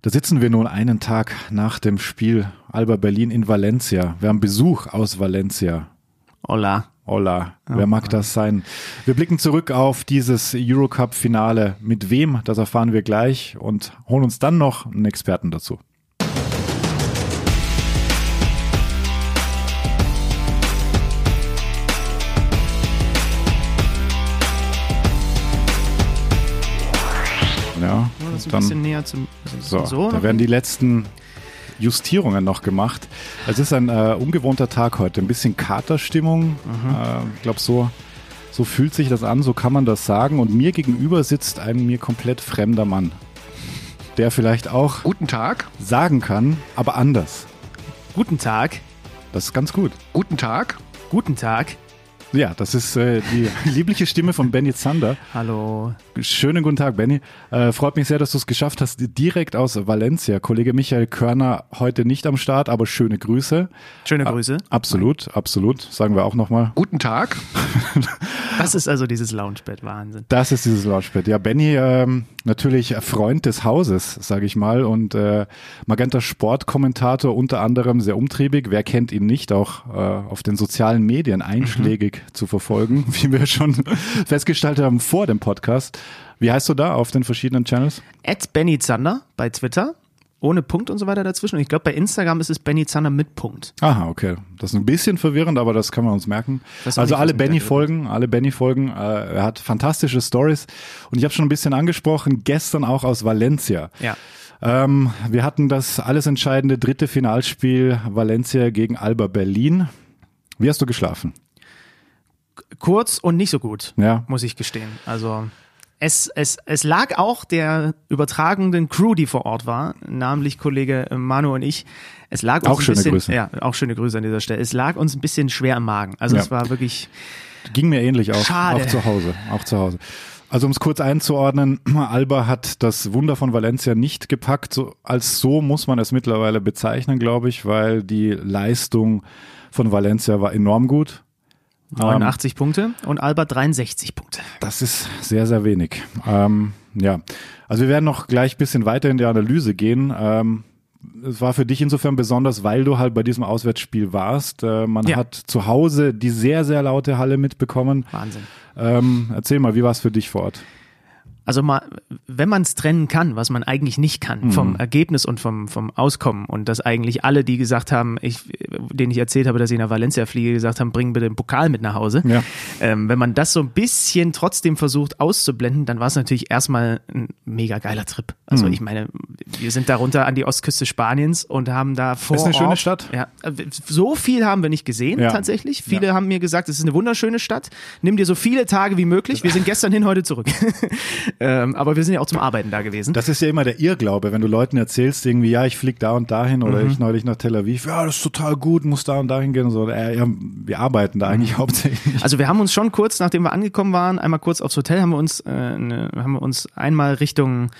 Da sitzen wir nun einen Tag nach dem Spiel Alba Berlin in Valencia. Wir haben Besuch aus Valencia. Hola. Hola, wer mag das sein? Wir blicken zurück auf dieses Eurocup-Finale. Mit wem, das erfahren wir gleich und holen uns dann noch einen Experten dazu. Ist ein dann, bisschen näher zum so, so da werden die letzten Justierungen noch gemacht. Es ist ein äh, ungewohnter Tag heute, ein bisschen Katerstimmung. Äh, ich glaube, so, so fühlt sich das an, so kann man das sagen. Und mir gegenüber sitzt ein mir komplett fremder Mann, der vielleicht auch Guten Tag. sagen kann, aber anders. Guten Tag. Das ist ganz gut. Guten Tag. Guten Tag. Ja, das ist äh, die liebliche Stimme von Benny Zander. Hallo. Schönen guten Tag, Benny. Äh, freut mich sehr, dass du es geschafft hast, direkt aus Valencia. Kollege Michael Körner heute nicht am Start, aber schöne Grüße. Schöne Grüße. Absolut, absolut. Sagen wir auch nochmal. Guten Tag. Das ist also dieses Loungebett. Wahnsinn. Das ist dieses Launchpad. Ja, Benny, ähm, natürlich Freund des Hauses, sage ich mal, und äh, Magenta Sportkommentator unter anderem sehr umtriebig. Wer kennt ihn nicht, auch äh, auf den sozialen Medien einschlägig zu verfolgen, wie wir schon festgestellt haben vor dem Podcast. Wie heißt du da auf den verschiedenen Channels? At Benny Zander bei Twitter. Ohne Punkt und so weiter dazwischen. Und ich glaube, bei Instagram ist es Benny Zander mit Punkt. Aha, okay. Das ist ein bisschen verwirrend, aber das kann man uns merken. Also alle was mit Benny der folgen, alle Benny folgen. Äh, er hat fantastische Stories und ich habe schon ein bisschen angesprochen. Gestern auch aus Valencia. Ja. Ähm, wir hatten das alles entscheidende dritte Finalspiel Valencia gegen Alba Berlin. Wie hast du geschlafen? Kurz und nicht so gut, Ja. muss ich gestehen. Also es, es, es lag auch der übertragenden Crew, die vor Ort war, namentlich Kollege Manu und ich. Es lag uns Auch ein schöne bisschen, Grüße. Ja, auch schöne Grüße an dieser Stelle. Es lag uns ein bisschen schwer im Magen. Also Ja. es war wirklich, Ging mir ähnlich auch, Schade. auch zu Hause, auch zu Hause. Also um es kurz einzuordnen, Alba hat das Wunder von Valencia nicht gepackt. So, als so muss man es mittlerweile bezeichnen, glaube ich, weil die Leistung von Valencia war enorm gut. 89 Punkte und Alba 63 Punkte. Das ist sehr, sehr wenig. Ähm, ja, also wir werden noch gleich ein bisschen weiter in die Analyse gehen. Ähm, es war für dich insofern besonders, weil du halt bei diesem Auswärtsspiel warst. Äh, man Ja. hat zu Hause die sehr, sehr laute Halle mitbekommen. Wahnsinn. Ähm, erzähl mal, wie war es für dich vor Ort? Also mal, wenn man es trennen kann, was man eigentlich nicht kann, vom Ergebnis und vom, vom Auskommen und dass eigentlich alle, die gesagt haben, ich, denen ich erzählt habe, dass ich nach Valencia fliege, gesagt haben, bring bitte den Pokal mit nach Hause. Ja. Ähm, wenn man das so ein bisschen trotzdem versucht auszublenden, dann war es natürlich erstmal ein mega geiler Trip. Also ich meine, wir sind da runter an die Ostküste Spaniens und haben da vor Ist eine schöne Stadt. Ja, so viel haben wir nicht gesehen Ja. tatsächlich. Viele haben mir gesagt, es ist eine wunderschöne Stadt. Nimm dir so viele Tage wie möglich. Wir sind gestern hin, heute zurück. ähm, aber wir sind ja auch zum Arbeiten da gewesen. Das ist ja immer der Irrglaube, wenn du Leuten erzählst, irgendwie, ja, ich flieg da und dahin oder Mhm. ich neulich nach Tel Aviv, ja, das ist total gut, muss da und dahin gehen und so. Äh, ja, wir arbeiten da eigentlich hauptsächlich. Also wir haben uns schon kurz, nachdem wir angekommen waren, einmal kurz aufs Hotel, haben wir uns, äh, eine, haben wir uns einmal Richtung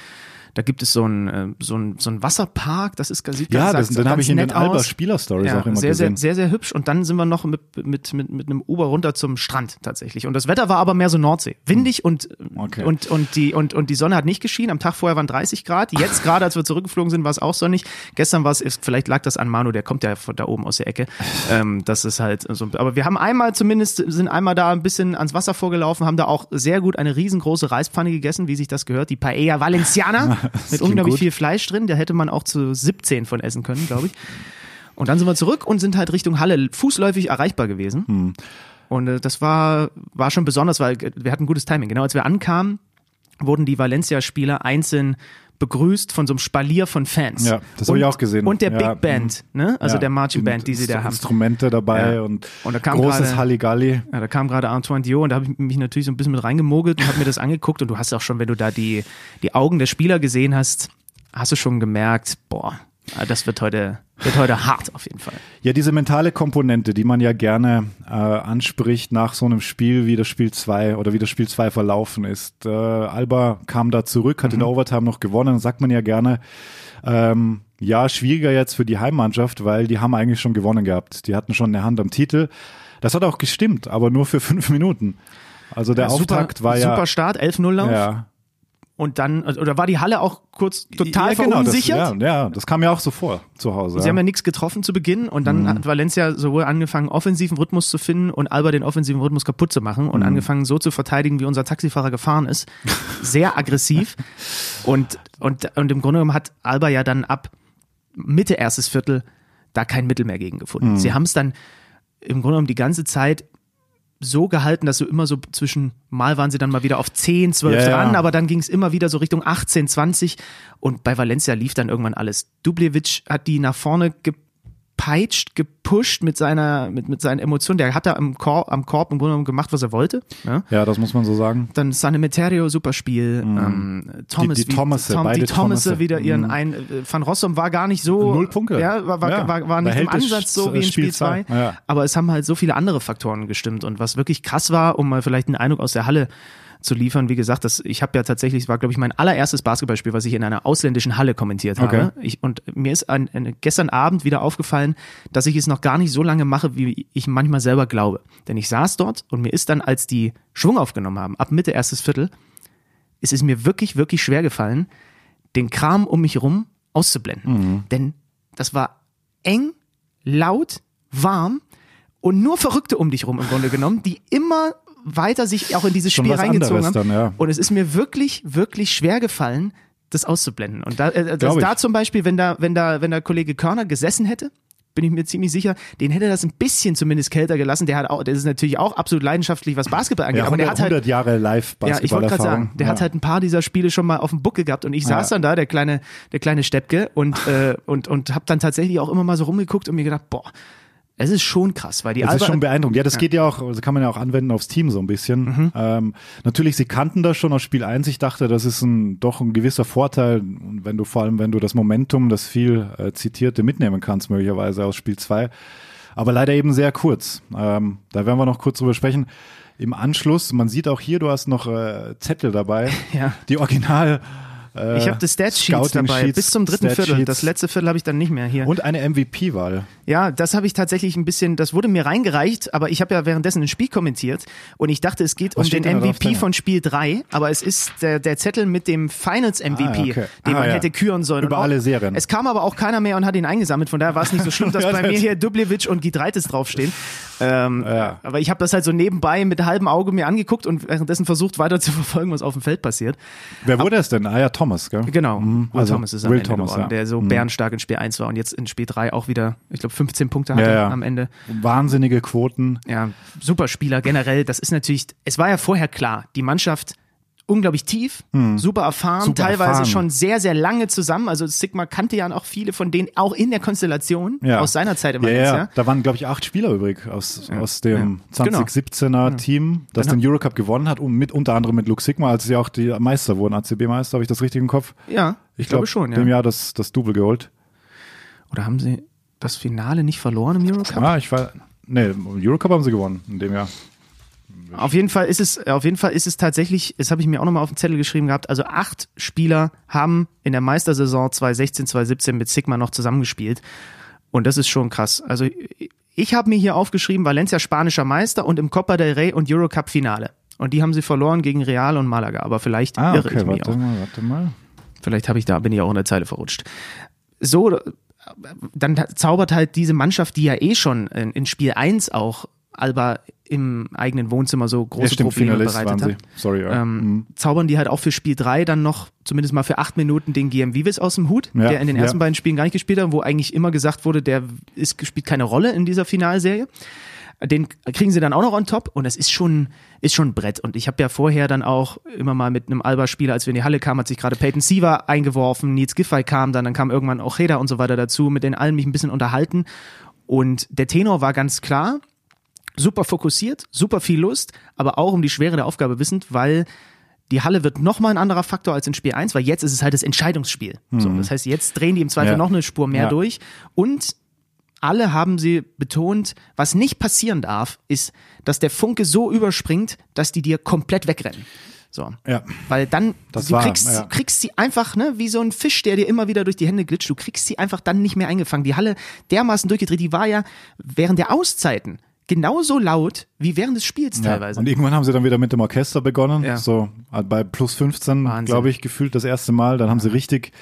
da gibt es so ein, äh, so ein, so ein Wasserpark, das ist sieht Ja, das, den habe ich in den Alba aus. Spieler-Stories Ja, auch immer sehr, gesehen. sehr, sehr, sehr hübsch. Und dann sind wir noch mit, mit, mit, mit einem Uber runter zum Strand tatsächlich. Und das Wetter war aber mehr so Nordsee. Windig und, Okay. und, und, die, und, und die Sonne hat nicht geschienen. Am Tag vorher waren 30 Grad. Jetzt gerade, als wir zurückgeflogen sind, war es auch sonnig. Gestern war es, vielleicht lag das an Manu, der kommt ja von da oben aus der Ecke. Ähm, das ist halt so. Aber wir haben einmal zumindest, sind einmal da ein bisschen ans Wasser vorgelaufen, haben da auch sehr gut eine riesengroße Reispfanne gegessen, wie sich das gehört. Die Paella Valenciana mit unglaublich gut. viel Fleisch drin. Da hätte man auch zu 17 von essen können, glaube ich. Und dann sind wir zurück und sind halt Richtung Halle fußläufig erreichbar gewesen. Hm. Und äh, das war, war schon besonders, weil äh, wir hatten gutes Timing. Genau als wir ankamen, wurden die Valencia-Spieler einzeln begrüßt von so einem Spalier von Fans. Ja, das habe ich auch gesehen. Und der Ja, Big Band, ne? Also Ja, der Marching Band, die sie da haben. Instrumente dabei Ja. und, Und da kam großes gerade- Halligalli. Ja, da kam gerade Antoine Dio und da habe ich mich natürlich so ein bisschen mit reingemogelt und habe mir das angeguckt und du hast auch schon, wenn du da die, die Augen der Spieler gesehen hast, hast du schon gemerkt, boah, das wird heute, wird heute hart auf jeden Fall. Ja, diese mentale Komponente, die man ja gerne äh, anspricht nach so einem Spiel, wie das Spiel 2 oder wie das Spiel 2 verlaufen ist. Äh, Alba kam da zurück, hat in Mhm. der Overtime noch gewonnen, sagt man ja gerne, ähm, ja, schwieriger jetzt für die Heimmannschaft, weil die haben eigentlich schon gewonnen gehabt. Die hatten schon eine Hand am Titel. Das hat auch gestimmt, aber nur für fünf Minuten. Also der Ja, super, Auftakt war ja. Super Start, 11-0 Lauf. Ja, und dann, oder war die Halle auch kurz total ja, genau, verunsichert? Das, ja, ja, das kam mir auch so vor zu Hause. Sie ja. haben ja nichts getroffen zu Beginn und dann Mhm. hat Valencia sowohl angefangen, offensiven Rhythmus zu finden und Alba den offensiven Rhythmus kaputt zu machen Mhm. und angefangen so zu verteidigen, wie unser Taxifahrer gefahren ist. Sehr aggressiv. Und, und, und im Grunde genommen hat Alba ja dann ab Mitte erstes Viertel da kein Mittel mehr gegen gefunden. Mhm. Sie haben es dann im Grunde genommen die ganze Zeit so gehalten, dass so immer so zwischen, mal waren sie dann mal wieder auf 10, 12 Ja, ja. dran, aber dann ging es immer wieder so Richtung 18, 20 und bei Valencia lief dann irgendwann alles. Dubljevic hat die nach vorne gepeitscht, gepusht mit seiner, mit, mit seinen Emotionen. Der hat da am Korb, am Korb im Grunde genommen gemacht, was er wollte. Ja? ja, das muss man so sagen. Dann Sanemeterio, super Spiel. Ähm, Thomas, Die- die Thomasse, Tom, beide die Thomasse wieder ihren Mhm. ein. äh, Van Rossum war gar nicht so. Null Punkte. Ja, war, war, Ja. war, war nicht im Ansatz so wie in Spiel Spiel 2. zwei. Ja. Aber es haben halt so viele andere Faktoren gestimmt. Und was wirklich krass war, um mal vielleicht einen Eindruck aus der Halle zu liefern, wie gesagt, das, ich habe ja tatsächlich, es war glaube ich mein allererstes Basketballspiel, was ich in einer ausländischen Halle kommentiert habe. Okay. Ich, und mir ist ein, ein, gestern Abend wieder aufgefallen, dass ich es noch gar nicht so lange mache, wie ich manchmal selber glaube. Denn ich saß dort und mir ist dann, als die Schwung aufgenommen haben, ab Mitte erstes Viertel, es ist mir wirklich, wirklich schwer gefallen, den Kram um mich rum auszublenden. Denn das war eng, laut, warm und nur Verrückte um dich rum im Grunde genommen, die immer weiter sich auch in dieses Schon Spiel reingezogen haben. dann, ja. Und es ist mir wirklich, wirklich schwer gefallen, das auszublenden. Und da, äh, das, Glaub ich. da zum Beispiel, wenn da, wenn da, wenn da Kollege Körner gesessen hätte, bin ich mir ziemlich sicher, den hätte das ein bisschen zumindest kälter gelassen. Der hat auch, der ist natürlich auch absolut leidenschaftlich, was Basketball angeht, Ja, aber 100, der hat halt 100 Jahre live ja, ich wollte gerade sagen, der hat halt ein paar dieser Spiele schon mal auf dem Buckel gehabt und ich saß Ja. dann da, der kleine, der kleine Steppke und äh, und und habe dann tatsächlich auch immer mal so rumgeguckt und mir gedacht, boah, es ist schon krass, weil die Das Alba ist schon beeindruckend. Ja, das geht ja auch, das kann man ja auch anwenden aufs Team so ein bisschen. Mhm. Ähm, natürlich, sie kannten das schon aus Spiel 1. Ich dachte, das ist ein, doch ein gewisser Vorteil, wenn du vor allem, wenn du das Momentum, das viel äh, zitierte mitnehmen kannst, möglicherweise aus Spiel 2. Aber leider eben sehr kurz. Ähm, da werden wir noch kurz drüber sprechen. Im Anschluss, man sieht auch hier, du hast noch äh, Zettel dabei. Ja. Die Original. Äh, ich habe das Stat Sheets Scouting dabei Sheets, bis zum dritten Viertel. Das letzte Viertel habe ich dann nicht mehr hier. Und eine MVP-Wahl. Ja, das habe ich tatsächlich ein bisschen, das wurde mir reingereicht, aber ich habe ja währenddessen ein Spiel kommentiert und ich dachte, es geht Was um den MVP von Spiel 3, aber es ist der, der Zettel mit dem Finals MVP, Ah, okay. den Ah, man ja. hätte küren sollen. Über auch, alle Serien. Es kam aber auch keiner mehr und hat ihn eingesammelt, von daher war es nicht so schlimm, dass bei mir hier Dubljevic und Gidreitis draufstehen. Ähm, Ja. Aber ich habe das halt so nebenbei mit halbem Auge mir angeguckt und währenddessen versucht weiter zu verfolgen, was auf dem Feld passiert. Wer wurde es denn? Ah ja, Thomas, gell? Genau, Mhm, Will also Thomas ist am Will Ende Thomas, geworden, ja. der so Mhm. bärenstark in Spiel 1 war und jetzt in Spiel 3 auch wieder, ich glaube, 15 Punkte hatte Ja, am Ende. Wahnsinnige Quoten. Ja, super Spieler generell. Das ist natürlich, es war ja vorher klar, die Mannschaft unglaublich tief, super erfahren. Super teilweise erfahren. schon sehr, sehr lange zusammen. Also Sigma kannte ja auch viele von denen, auch in der Konstellation Ja. aus seiner Zeit im Ja, ja, Valencia. da waren, glaube ich, acht Spieler übrig aus, aus dem Ja. Genau. 2017er Team, das Genau. den Eurocup gewonnen hat, und mit unter anderem mit Luke Sigma, als sie auch die Meister wurden, ACB-Meister, habe ich das richtig im Kopf? Ja, ich, glaube glaub, schon, Dem ja. Jahr das, das Double geholt. Oder haben sie das Finale nicht verloren im Eurocup? Ah, ich war, nee, Eurocup haben sie gewonnen in dem Jahr. Auf jeden Fall ist es, auf jeden Fall ist es tatsächlich, das habe ich mir auch nochmal auf den Zettel geschrieben gehabt, also acht Spieler haben in der Meistersaison 2016, 2017 mit Sigma noch zusammengespielt. Und das ist schon krass. Also ich habe mir hier aufgeschrieben, Valencia spanischer Meister und im Copa del Rey und Eurocup Finale. Und die haben sie verloren gegen Real und Malaga. Aber vielleicht Ah, irre okay, ich mich warte auch. mal, warte mal. Vielleicht habe ich da, bin ich auch in der Zeile verrutscht. So, dann zaubert halt diese Mannschaft, die ja eh schon in, in Spiel 1 auch Alba im eigenen Wohnzimmer so große Ja, stimmt, Probleme Finalist bereitet waren hat. sie. Sorry, ja. Ähm, Mhm. Zaubern die halt auch für Spiel 3 dann noch zumindest mal für acht Minuten den GM Vives aus dem Hut, Ja, der in den ja. ersten beiden Spielen gar nicht gespielt hat, wo eigentlich immer gesagt wurde, der ist, spielt keine Rolle in dieser Finalserie. Den kriegen sie dann auch noch on top und das ist schon, ist schon ein Brett. Und ich habe ja vorher dann auch immer mal mit einem Alba-Spieler, als wir in die Halle kamen, hat sich gerade Peyton Siever eingeworfen, Nils Giffey kam dann, dann kam irgendwann auch Ojeda und so weiter dazu, mit denen allen mich ein bisschen unterhalten. Und der Tenor war ganz klar, super fokussiert, super viel Lust, aber auch um die Schwere der Aufgabe wissend, weil die Halle wird nochmal ein anderer Faktor als in Spiel 1, weil jetzt ist es halt das Entscheidungsspiel. So, das heißt, jetzt drehen die im Zweifel Ja. noch eine Spur mehr Ja. durch und alle haben sie betont, was nicht passieren darf, ist, dass der Funke so überspringt, dass die dir komplett wegrennen. So. Ja. Weil dann, Das du war, kriegst, ja. kriegst sie einfach, ne, wie so ein Fisch, der dir immer wieder durch die Hände glitscht, du kriegst sie einfach dann nicht mehr eingefangen. Die Halle dermaßen durchgedreht, die war ja während der Auszeiten genauso laut wie während des Spiels Ja. teilweise. Und irgendwann haben sie dann wieder mit dem Orchester begonnen. Ja. So bei plus 15, Wahnsinn. glaube ich, gefühlt das erste Mal. Dann haben sie richtig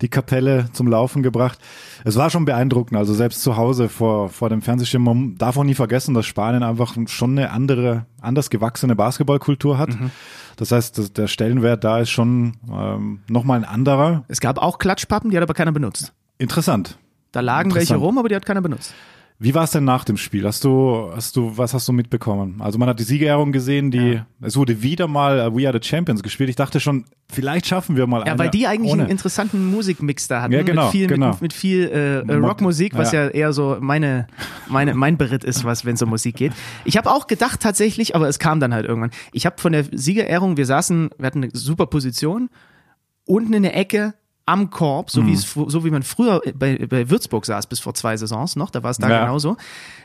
die Kapelle zum Laufen gebracht. Es war schon beeindruckend. Also selbst zu Hause vor, vor dem Fernsehschirm. Man darf auch nie vergessen, dass Spanien einfach schon eine andere, anders gewachsene Basketballkultur hat. Mhm. Das heißt, das- der Stellenwert da ist schon ähm, nochmal ein anderer. es gab auch Klatschpappen, die hat aber keiner benutzt. Interessant. Da lagen welche Interessant. rum, aber die hat keiner benutzt. Wie war es denn nach dem Spiel? Hast du, hast du, was hast du mitbekommen? Also man hat die Siegerehrung gesehen, die, es wurde wieder mal äh, We Are the Champions gespielt. Ich dachte schon, vielleicht schaffen wir mal Ja, eine weil die eigentlich ohne. einen interessanten Musikmix da hatten. Ja, genau, mit viel, genau. mit, mit viel äh, äh, Rockmusik, was ja. eher so meine, meine, mein Beritt ist, was, wenn es um Musik geht. Ich habe auch gedacht tatsächlich, aber es kam dann halt irgendwann. Ich habe von der Siegerehrung, wir saßen, wir hatten eine super Position, unten in der Ecke am Korb, so wie Mhm. so wie man früher bei, bei Würzburg saß bis vor zwei Saisons noch, da war es da Ja. genauso.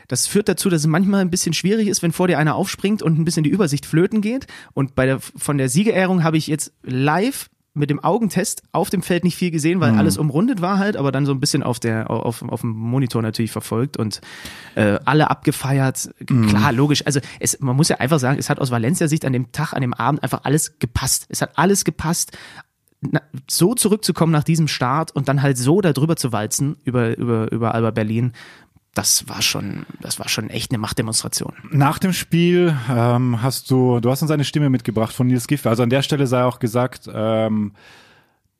Das führt dazu, dass es manchmal ein bisschen schwierig ist, wenn vor dir einer aufspringt und ein bisschen die Übersicht flöten geht. Und bei der von der Siegerehrung habe ich jetzt live mit dem Augentest auf dem Feld nicht viel gesehen, Mhm. weil alles umrundet war halt, aber dann so ein bisschen auf der auf, auf dem Monitor natürlich verfolgt und äh, alle abgefeiert. Mhm. Klar, logisch. Also es, man muss ja einfach sagen, es hat aus Valencia Sicht an dem Tag, an dem Abend einfach alles gepasst. Es hat alles gepasst so zurückzukommen nach diesem Start und dann halt so da drüber zu walzen über, über, über Alba Berlin, das war schon, das war schon echt eine Machtdemonstration. Nach dem Spiel ähm, hast du, du hast uns eine Stimme mitgebracht von Nils Giffey. Also an der Stelle sei auch gesagt, ähm,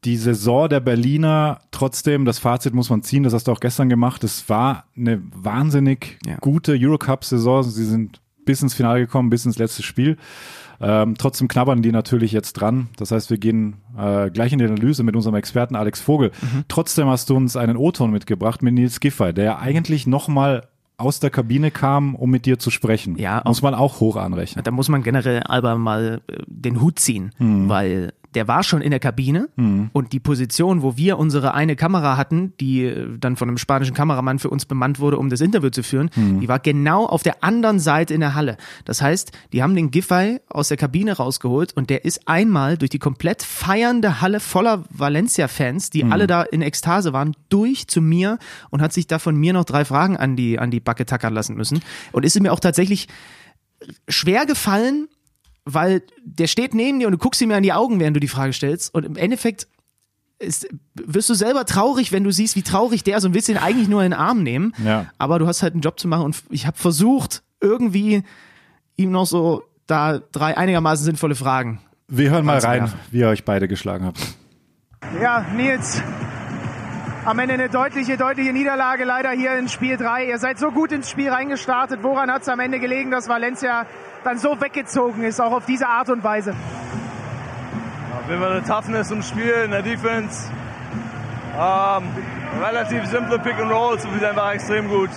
die Saison der Berliner, trotzdem, das Fazit muss man ziehen, das hast du auch gestern gemacht, es war eine wahnsinnig Ja. gute Eurocup-Saison. Sie sind bis ins Finale gekommen, bis ins letzte Spiel. Ähm, trotzdem knabbern die natürlich jetzt dran. Das heißt, wir gehen äh, gleich in die Analyse mit unserem Experten Alex Vogel. Mhm. Trotzdem hast du uns einen O-Ton mitgebracht mit Nils Giffey, der ja eigentlich nochmal aus der Kabine kam, um mit dir zu sprechen. Ja, Muss man auch hoch anrechnen. Da muss man generell Alba mal äh, den Hut ziehen, weil der war schon in der Kabine und die Position, wo wir unsere eine Kamera hatten, die äh, dann von einem spanischen Kameramann für uns bemannt wurde, um das Interview zu führen, die war genau auf der anderen Seite in der Halle. Das heißt, die haben den Giffey aus der Kabine rausgeholt und der ist einmal durch die komplett feiernde Halle voller Valencia-Fans, die alle da in Ekstase waren, durch zu mir und hat sich da von mir noch drei Fragen an die, an die Backe tackern lassen müssen. Und ist es mir auch tatsächlich schwer gefallen, weil der steht neben dir und du guckst ihm ja in die Augen, während du die Frage stellst. Und im Endeffekt ist, wirst du selber traurig, wenn du siehst, wie traurig der ist und willst ihn eigentlich nur in den Arm nehmen. Ja. Aber du hast halt einen Job zu machen und ich habe versucht, irgendwie ihm noch so da drei einigermaßen sinnvolle Fragen. Wir hören mal rein, wie ihr euch beide geschlagen habt. Ja, Nils, am Ende eine deutliche, deutliche Niederlage leider hier in Spiel 3. Ihr seid so gut ins Spiel reingestartet. Woran hat es am Ende gelegen, dass Valencia dann so weggezogen ist, auch auf diese Art und Weise? Auf jeden Fall eine Toughness im Spiel, in der Defense. Ähm, relativ simple Pick and Rolls, wo wir einfach extrem gut,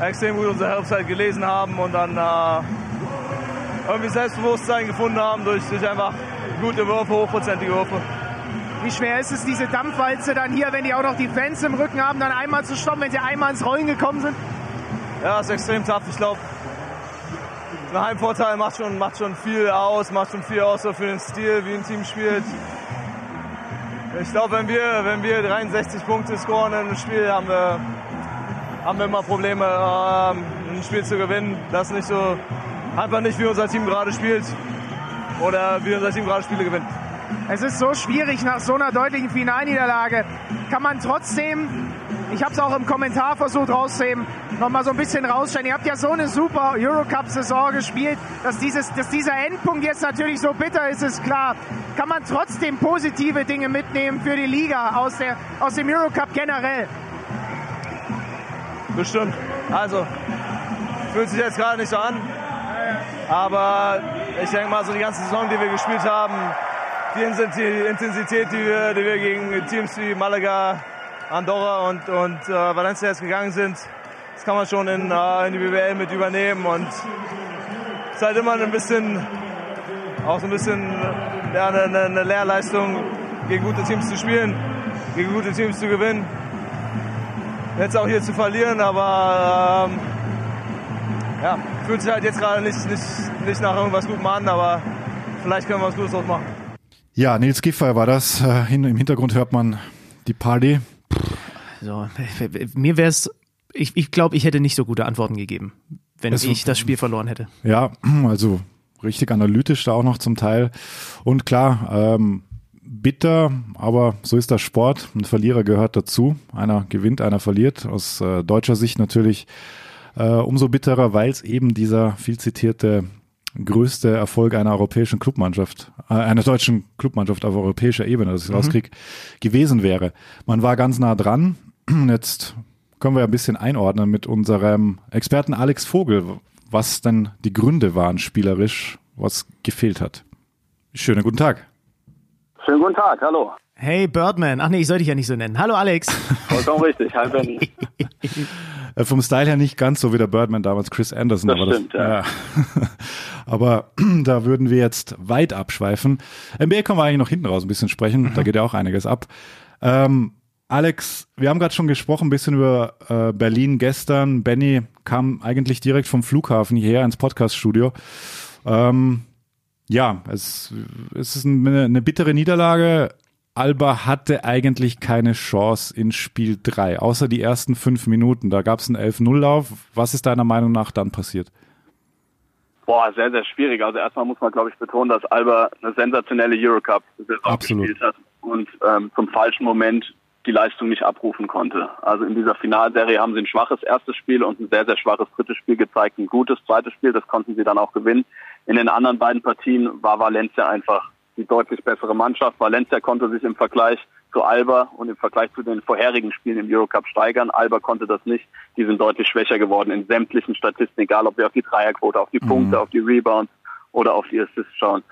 extrem gut unsere Halbzeit gelesen haben und dann äh, irgendwie Selbstbewusstsein gefunden haben durch, durch einfach gute Würfe, hochprozentige Würfe. Wie schwer ist es, diese Dampfwalze dann hier, wenn die auch noch die Fans im Rücken haben, dann einmal zu stoppen, wenn sie einmal ins Rollen gekommen sind? Ja, ist extrem tough. Ich glaube, ein Heimvorteil macht schon, macht schon viel aus, macht schon viel aus so für den Stil, wie ein Team spielt. Ich glaube, wenn wir, wenn wir 63 Punkte scoren in einem Spiel, haben wir, haben wir immer Probleme, ähm, ein Spiel zu gewinnen. Das ist nicht so, einfach nicht wie unser Team gerade spielt oder wie unser Team gerade Spiele gewinnt. Es ist so schwierig nach so einer deutlichen Finalniederlage. Kann man trotzdem, ich habe es auch im Kommentar versucht rauszuheben, nochmal so ein bisschen rausstellen. Ihr habt ja so eine super Eurocup-Saison gespielt, dass, dieses, dass dieser Endpunkt jetzt natürlich so bitter ist, ist klar. Kann man trotzdem positive Dinge mitnehmen für die Liga aus, der, aus dem Eurocup generell? Bestimmt. Also, fühlt sich jetzt gerade nicht so an. Aber ich denke mal, so die ganze Saison, die wir gespielt haben, die Inten- Intensität, die wir, die wir gegen Teams wie Malaga, Andorra und, und äh, Valencia jetzt gegangen sind, das kann man schon in, äh, in die BWL mit übernehmen. Und es ist halt immer ein bisschen, auch so ein bisschen ja, eine, eine- eine Lehrleistung, gegen gute Teams zu spielen, gegen gute Teams zu gewinnen jetzt auch hier zu verlieren, aber ähm, ja, fühlt sich halt jetzt gerade nicht, nicht, nicht nach irgendwas Gutem an, aber vielleicht können wir was Gutes draus machen. Ja, Nils Giffey war das. Äh, Im Hintergrund hört man die Party. So, mir wäre es, ich, ich glaube, ich hätte nicht so gute Antworten gegeben. wenn Es- ich das Spiel verloren hätte. Ja, also richtig analytisch da auch noch zum Teil. Und klar, ähm, bitter, aber so ist das Sport. Ein Verlierer gehört dazu. Einer gewinnt, einer verliert. Aus äh, deutscher Sicht natürlich äh, umso bitterer, weil es eben dieser viel zitierte größte Erfolg einer europäischen Clubmannschaft, äh, einer deutschen Clubmannschaft auf europäischer Ebene, dass ich rauskrieg, gewesen wäre. Man war ganz nah dran. Jetzt können wir ein bisschen einordnen mit unserem Experten Alex Vogel, was denn die Gründe waren spielerisch, was gefehlt hat. Schönen guten Tag. Schönen guten Tag, hallo. Hey Birdman, ach nee, ich soll dich ja nicht so nennen. Hallo Alex. Vollkommen richtig. Hi Benny. Äh, vom Style her nicht ganz so wie der Birdman damals Chris Anderson. Das aber stimmt, ja. aber da würden wir jetzt weit abschweifen. NBA können wir eigentlich noch hinten raus ein bisschen sprechen. Da geht ja auch einiges ab. Ähm, Alex, wir haben gerade schon gesprochen, ein bisschen über äh, Berlin gestern. Benny kam eigentlich direkt vom Flughafen hierher ins Podcaststudio. Ähm, ja, es, es ist eine, eine bittere Niederlage. Alba hatte eigentlich keine Chance in Spiel 3, außer die ersten fünf Minuten. Da gab es einen 11-0-Lauf. Was ist deiner Meinung nach dann passiert? Boah, sehr, sehr schwierig. Also erstmal muss man, glaube ich, betonen, dass Alba eine sensationelle Eurocup-Saison gespielt hat und ähm, zum falschen Moment die Leistung nicht abrufen konnte. Also in dieser Finalserie haben sie ein schwaches erstes Spiel und ein sehr, sehr schwaches drittes Spiel gezeigt. Ein gutes zweites Spiel, das konnten sie dann auch gewinnen. In den anderen beiden Partien war Valencia einfach die deutlich bessere Mannschaft. Valencia konnte sich im Vergleich zu Alba und im Vergleich zu den vorherigen Spielen im Eurocup steigern. Alba konnte das nicht. Die sind deutlich schwächer geworden in sämtlichen Statistiken, egal ob wir auf die Dreierquote, auf die Punkte, auf die Rebounds oder auf die Assists schauen.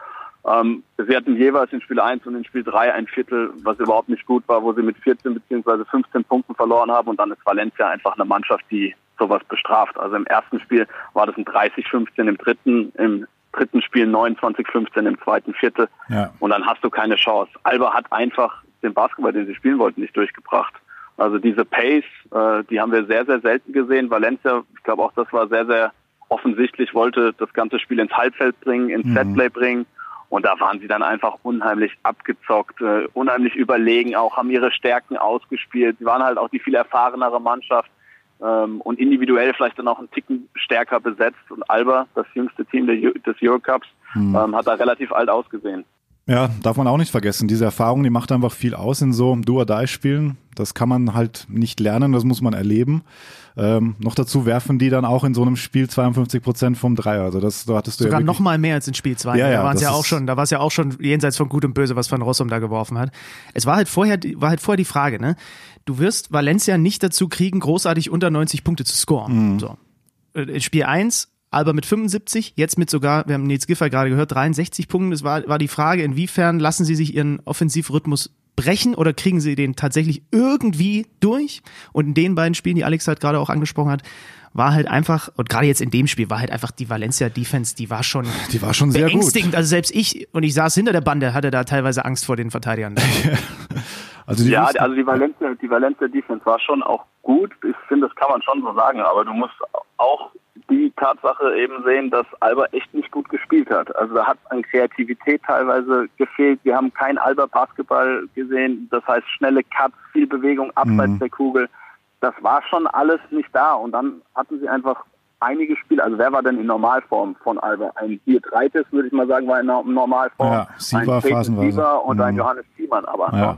Ähm, sie hatten jeweils in Spiel 1 und in Spiel 3 ein Viertel, was überhaupt nicht gut war, wo sie mit 14 bzw. 15 Punkten verloren haben und dann ist Valencia einfach eine Mannschaft, die sowas bestraft. Also im ersten Spiel war das ein 30-15, im dritten, im dritten Spiel 29-15, im zweiten Viertel Ja. und dann hast du keine Chance. Alba hat einfach den Basketball, den sie spielen wollten, nicht durchgebracht. Also diese Pace, äh, die haben wir sehr, sehr selten gesehen. Valencia, ich glaube auch das war sehr, sehr offensichtlich, wollte das ganze Spiel ins Halbfeld bringen, ins Setplay bringen. Und da waren sie dann einfach unheimlich abgezockt, äh, unheimlich überlegen, auch haben ihre Stärken ausgespielt. Sie waren halt auch die viel erfahrenere Mannschaft ähm, und individuell vielleicht dann auch einen Ticken stärker besetzt. Und Alba, das jüngste Team der, des Eurocups, ähm, hat da relativ alt ausgesehen. Ja, darf man auch nicht vergessen. Diese Erfahrung, die macht einfach viel aus in so Do-or-Die-Spielen. Das kann man halt nicht lernen, das muss man erleben. Ähm, noch dazu werfen die dann auch in so einem Spiel 52 Prozent vom Dreier. Also das, da hattest du Sogar ja noch mal mehr als in Spiel 2. Ja, ja, da waren es ja auch schon, da war es ja auch schon jenseits von Gut und Böse, was Van Rossum da geworfen hat. Es war halt vorher, war halt vorher die Frage, ne? Du wirst Valencia nicht dazu kriegen, großartig unter 90 Punkte zu scoren. Mhm. So. Äh, In Spiel 1 Alba mit 75, jetzt mit sogar, wir haben Nils Giffer gerade gehört, 63 Punkten. Es war, war die Frage, inwiefern lassen sie sich ihren Offensivrhythmus brechen oder kriegen sie den tatsächlich irgendwie durch? Und in den beiden Spielen, die Alex halt gerade auch angesprochen hat, war halt einfach, und gerade jetzt in dem Spiel, war halt einfach die Valencia Defense, die war schon die war schon sehr gut. beängstigend. Also selbst ich, und ich saß hinter der Bande, hatte da teilweise Angst vor den Verteidigern. Also die Ja, wussten- also die Valencia, die Valencia Defense war schon auch gut. Ich finde, das kann man schon so sagen. Aber du musst auch die Tatsache eben sehen, dass Alba echt nicht gut gespielt hat. Also da hat an Kreativität teilweise gefehlt. Wir haben kein Alba Basketball gesehen. Das heißt schnelle Cuts, viel Bewegung abseits der Kugel. Das war schon alles nicht da. Und dann hatten sie einfach einige Spiele. Also wer war denn in Normalform von Alba? Ein Dreites, würde ich mal sagen, war in Nor- Normalform. Ja, Sieber ein phasenweise. Sieber und ein Mhm. Johannes Thiemann. Aber ja.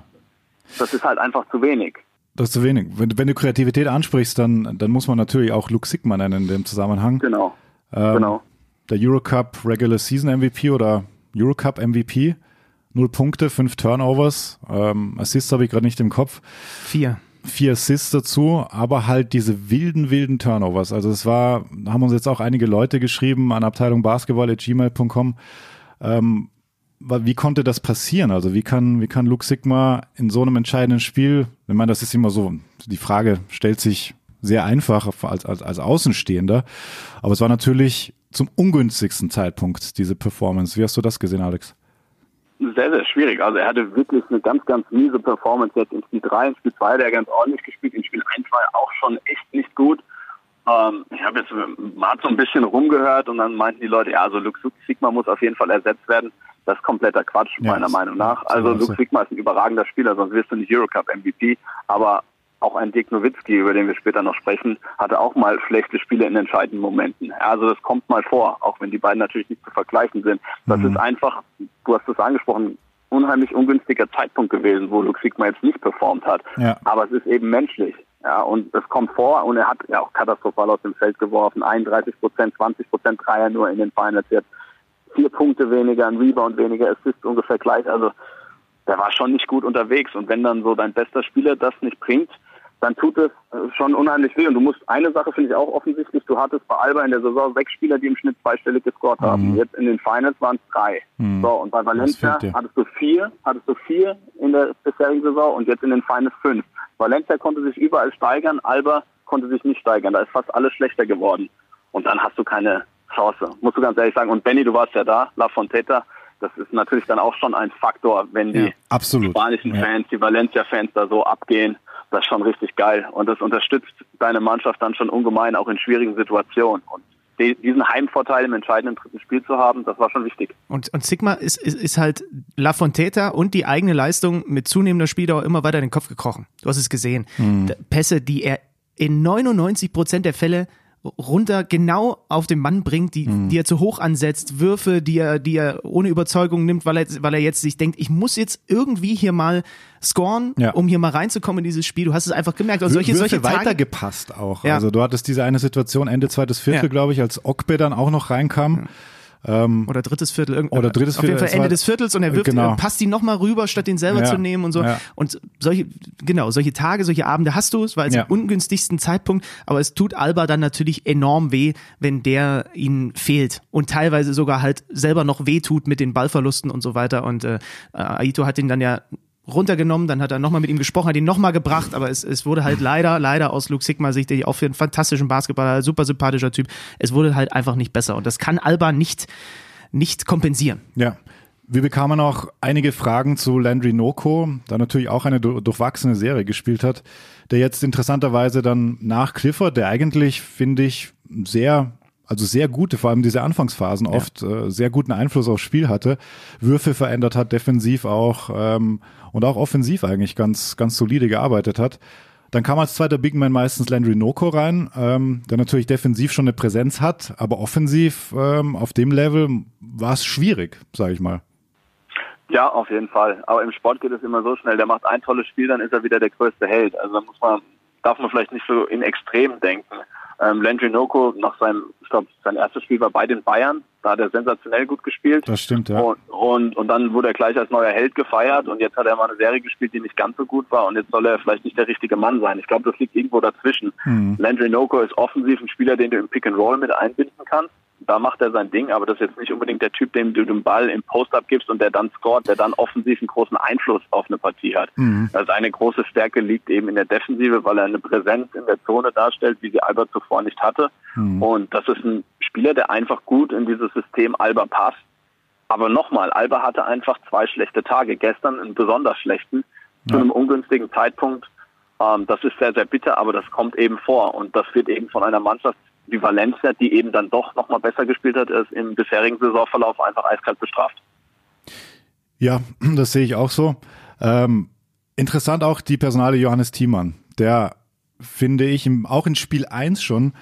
das ist halt einfach zu wenig. Das ist zu wenig. Wenn, wenn du Kreativität ansprichst, dann, dann muss man natürlich auch Luke Sigma nennen in dem Zusammenhang. Genau. Ähm, genau. Der Eurocup Regular Season MVP oder Eurocup MVP. Null Punkte, fünf Turnovers. Ähm, Assists habe ich gerade nicht im Kopf. Vier. Vier Assists dazu, aber halt diese wilden, wilden Turnovers. Also es war, da haben uns jetzt auch einige Leute geschrieben an Abteilung Basketball.gmail.com. Ähm, wa- wie konnte das passieren? Also wie kann, wie kann Luke Sigma in so einem entscheidenden Spiel, ich meine, das ist immer so, die Frage stellt sich sehr einfach als, als, als Außenstehender, aber es war natürlich zum ungünstigsten Zeitpunkt, diese Performance. Wie hast du das gesehen, Alex? Sehr, sehr schwierig. Also er hatte wirklich eine ganz, ganz miese Performance jetzt in Spiel 3, in Spiel 2, der ganz ordentlich gespielt, in Spiel 1 war er auch schon echt nicht gut. Ähm, ich habe jetzt mal so ein bisschen rumgehört und dann meinten die Leute, ja, also Luke Sigma muss auf jeden Fall ersetzt werden. Das ist kompletter Quatsch, Ja, meiner Meinung nach. Also. Luke Sigma ist ein überragender Spieler, sonst wirst du nicht Eurocup MVP. Aber auch ein Dirk Nowitzki, über den wir später noch sprechen, hatte auch mal schlechte Spiele in entscheidenden Momenten. Also das kommt mal vor, auch wenn die beiden natürlich nicht zu vergleichen sind. Das mhm. ist einfach, du hast es angesprochen, unheimlich ungünstiger Zeitpunkt gewesen, wo Luke Sigma jetzt nicht performt hat. Ja. Aber es ist eben menschlich. Ja, und es kommt vor und er hat ja auch katastrophal aus dem Feld geworfen. 31 Prozent, 20 Prozent Dreier nur in den Finals jetzt. Vier Punkte weniger, ein Rebound weniger, es ist ungefähr gleich. Also der war schon nicht gut unterwegs. Und wenn dann so dein bester Spieler das nicht bringt, dann tut es äh, schon unheimlich weh. Und du musst eine Sache finde ich auch offensichtlich, du hattest bei Alba in der Saison sechs Spieler, die im Schnitt zweistellig gescored haben. Mhm. Jetzt in den Finals waren es drei. Mhm. So, und bei Valencia hattest du vier, hattest du vier in der bisherigen Saison und jetzt in den Finals fünf. Valencia konnte sich überall steigern, Alba konnte sich nicht steigern. Da ist fast alles schlechter geworden. Und dann hast du keine Chance, musst du ganz ehrlich sagen. Und Benny, du warst ja da, La Fonteta, das ist natürlich dann auch schon ein Faktor, wenn die ja, spanischen Fans, die Valencia-Fans da so abgehen das ist schon richtig geil. Und das unterstützt deine Mannschaft dann schon ungemein, auch in schwierigen Situationen. Und diesen Heimvorteil im entscheidenden dritten Spiel zu haben, das war schon wichtig. Und, und Sigma ist, ist, ist halt La Fonteta und die eigene Leistung mit zunehmender Spieldauer immer weiter in den Kopf gekrochen. Du hast es gesehen. Mhm. Pässe, die er in 99 Prozent der Fälle runter genau auf den Mann bringt, die, mhm. die er zu hoch ansetzt, Würfe, die er, die er ohne Überzeugung nimmt, weil er, weil er jetzt sich denkt, ich muss jetzt irgendwie hier mal scoren, ja. um hier mal reinzukommen in dieses Spiel. Du hast es einfach gemerkt. Also solche, Würfe solche Tage, weitergepasst auch. Ja. Also du hattest diese eine Situation Ende zweites Viertel, ja. glaube ich, als Okbe dann auch noch reinkam. Ähm, oder drittes Viertel, irgend oder drittes auf jeden Fall Ende des Viertels und er wirft, genau. passt ihn nochmal rüber, statt ihn selber ja, zu nehmen und so. Ja. Und solche, genau, solche Tage, solche Abende hast du, es war jetzt ja. im ungünstigsten Zeitpunkt, aber es tut Alba dann natürlich enorm weh, wenn der ihnen fehlt und teilweise sogar halt selber noch weh tut mit den Ballverlusten und so weiter. Und äh, Aito hat ihn dann ja runtergenommen, dann hat er nochmal mit ihm gesprochen, hat ihn nochmal gebracht, aber es, es wurde halt leider, leider aus Luke Sigma Sicht, auch für einen fantastischen Basketballer, super sympathischer Typ, es wurde halt einfach nicht besser und das kann Alba nicht, nicht kompensieren. Ja. Wir bekamen auch einige Fragen zu Landry Noko, der natürlich auch eine durchwachsene Serie gespielt hat, der jetzt interessanterweise dann nach Clifford, der eigentlich, finde ich, sehr also sehr gute, vor allem diese Anfangsphasen ja. oft äh, sehr guten Einfluss aufs Spiel hatte, Würfe verändert hat, defensiv auch ähm, und auch offensiv eigentlich ganz, ganz solide gearbeitet hat. Dann kam als zweiter Big Man meistens Landry Noko rein, ähm, der natürlich defensiv schon eine Präsenz hat, aber offensiv ähm, auf dem Level war es schwierig, sage ich mal. Ja, auf jeden Fall. Aber im Sport geht es immer so schnell. Der macht ein tolles Spiel, dann ist er wieder der größte Held. Also da muss man, darf man vielleicht nicht so in Extrem denken. Ähm, Landry Noko nach seinem, ich glaube, sein erstes Spiel war bei den Bayern. Da hat er sensationell gut gespielt. Das stimmt, ja. Und, und, und dann wurde er gleich als neuer Held gefeiert und jetzt hat er mal eine Serie gespielt, die nicht ganz so gut war und jetzt soll er vielleicht nicht der richtige Mann sein. Ich glaube, das liegt irgendwo dazwischen. Mhm. Landry Noko ist offensiv ein Spieler, den du im Pick and Roll mit einbinden kannst da macht er sein Ding, aber das ist jetzt nicht unbedingt der Typ, dem du den Ball im Post-Up gibst und der dann scoret, der dann offensiv einen großen Einfluss auf eine Partie hat. Mhm. Also eine große Stärke liegt eben in der Defensive, weil er eine Präsenz in der Zone darstellt, wie sie Albert zuvor nicht hatte. Mhm. Und das ist ein Spieler, der einfach gut in dieses System Alba passt. Aber nochmal, Alba hatte einfach zwei schlechte Tage. Gestern einen besonders schlechten, ja. zu einem ungünstigen Zeitpunkt. Ähm, das ist sehr, sehr bitter, aber das kommt eben vor. Und das wird eben von einer Mannschaft die Valencia, die eben dann doch nochmal besser gespielt hat, ist im bisherigen Saisonverlauf einfach eiskalt bestraft. Ja, das sehe ich auch so. Ähm, interessant auch die Personale Johannes Thiemann, der, finde ich, auch in Spiel 1 schon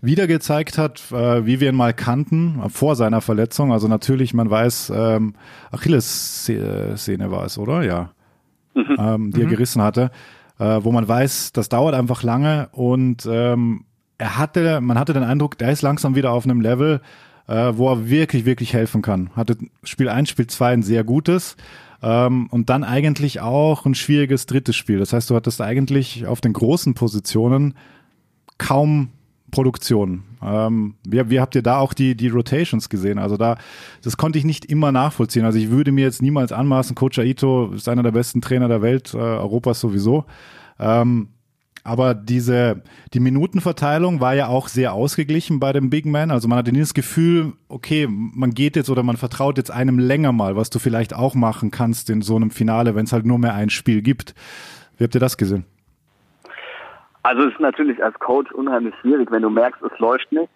wieder gezeigt hat, äh, wie wir ihn mal kannten, vor seiner Verletzung. Also natürlich, man weiß, ähm, Achilles-Szene war es, oder? Ja. Mhm. Ähm, die er mhm. gerissen hatte. Äh, wo man weiß, das dauert einfach lange und ähm, er hatte, man hatte den Eindruck, der ist langsam wieder auf einem Level, äh, wo er wirklich, wirklich helfen kann. Hatte Spiel 1, Spiel 2 ein sehr gutes ähm, und dann eigentlich auch ein schwieriges drittes Spiel. Das heißt, du hattest eigentlich auf den großen Positionen kaum Produktion. Ähm, wie, wie habt ihr da auch die, die Rotations gesehen? Also da, das konnte ich nicht immer nachvollziehen. Also ich würde mir jetzt niemals anmaßen, Coach Aito ist einer der besten Trainer der Welt, äh, Europas sowieso. Ähm, aber diese, die Minutenverteilung war ja auch sehr ausgeglichen bei dem Big Man. Also man hatte nie das Gefühl, okay, man geht jetzt oder man vertraut jetzt einem länger mal, was du vielleicht auch machen kannst in so einem Finale, wenn es halt nur mehr ein Spiel gibt. Wie habt ihr das gesehen? Also es ist natürlich als Coach unheimlich schwierig, wenn du merkst, es läuft nicht,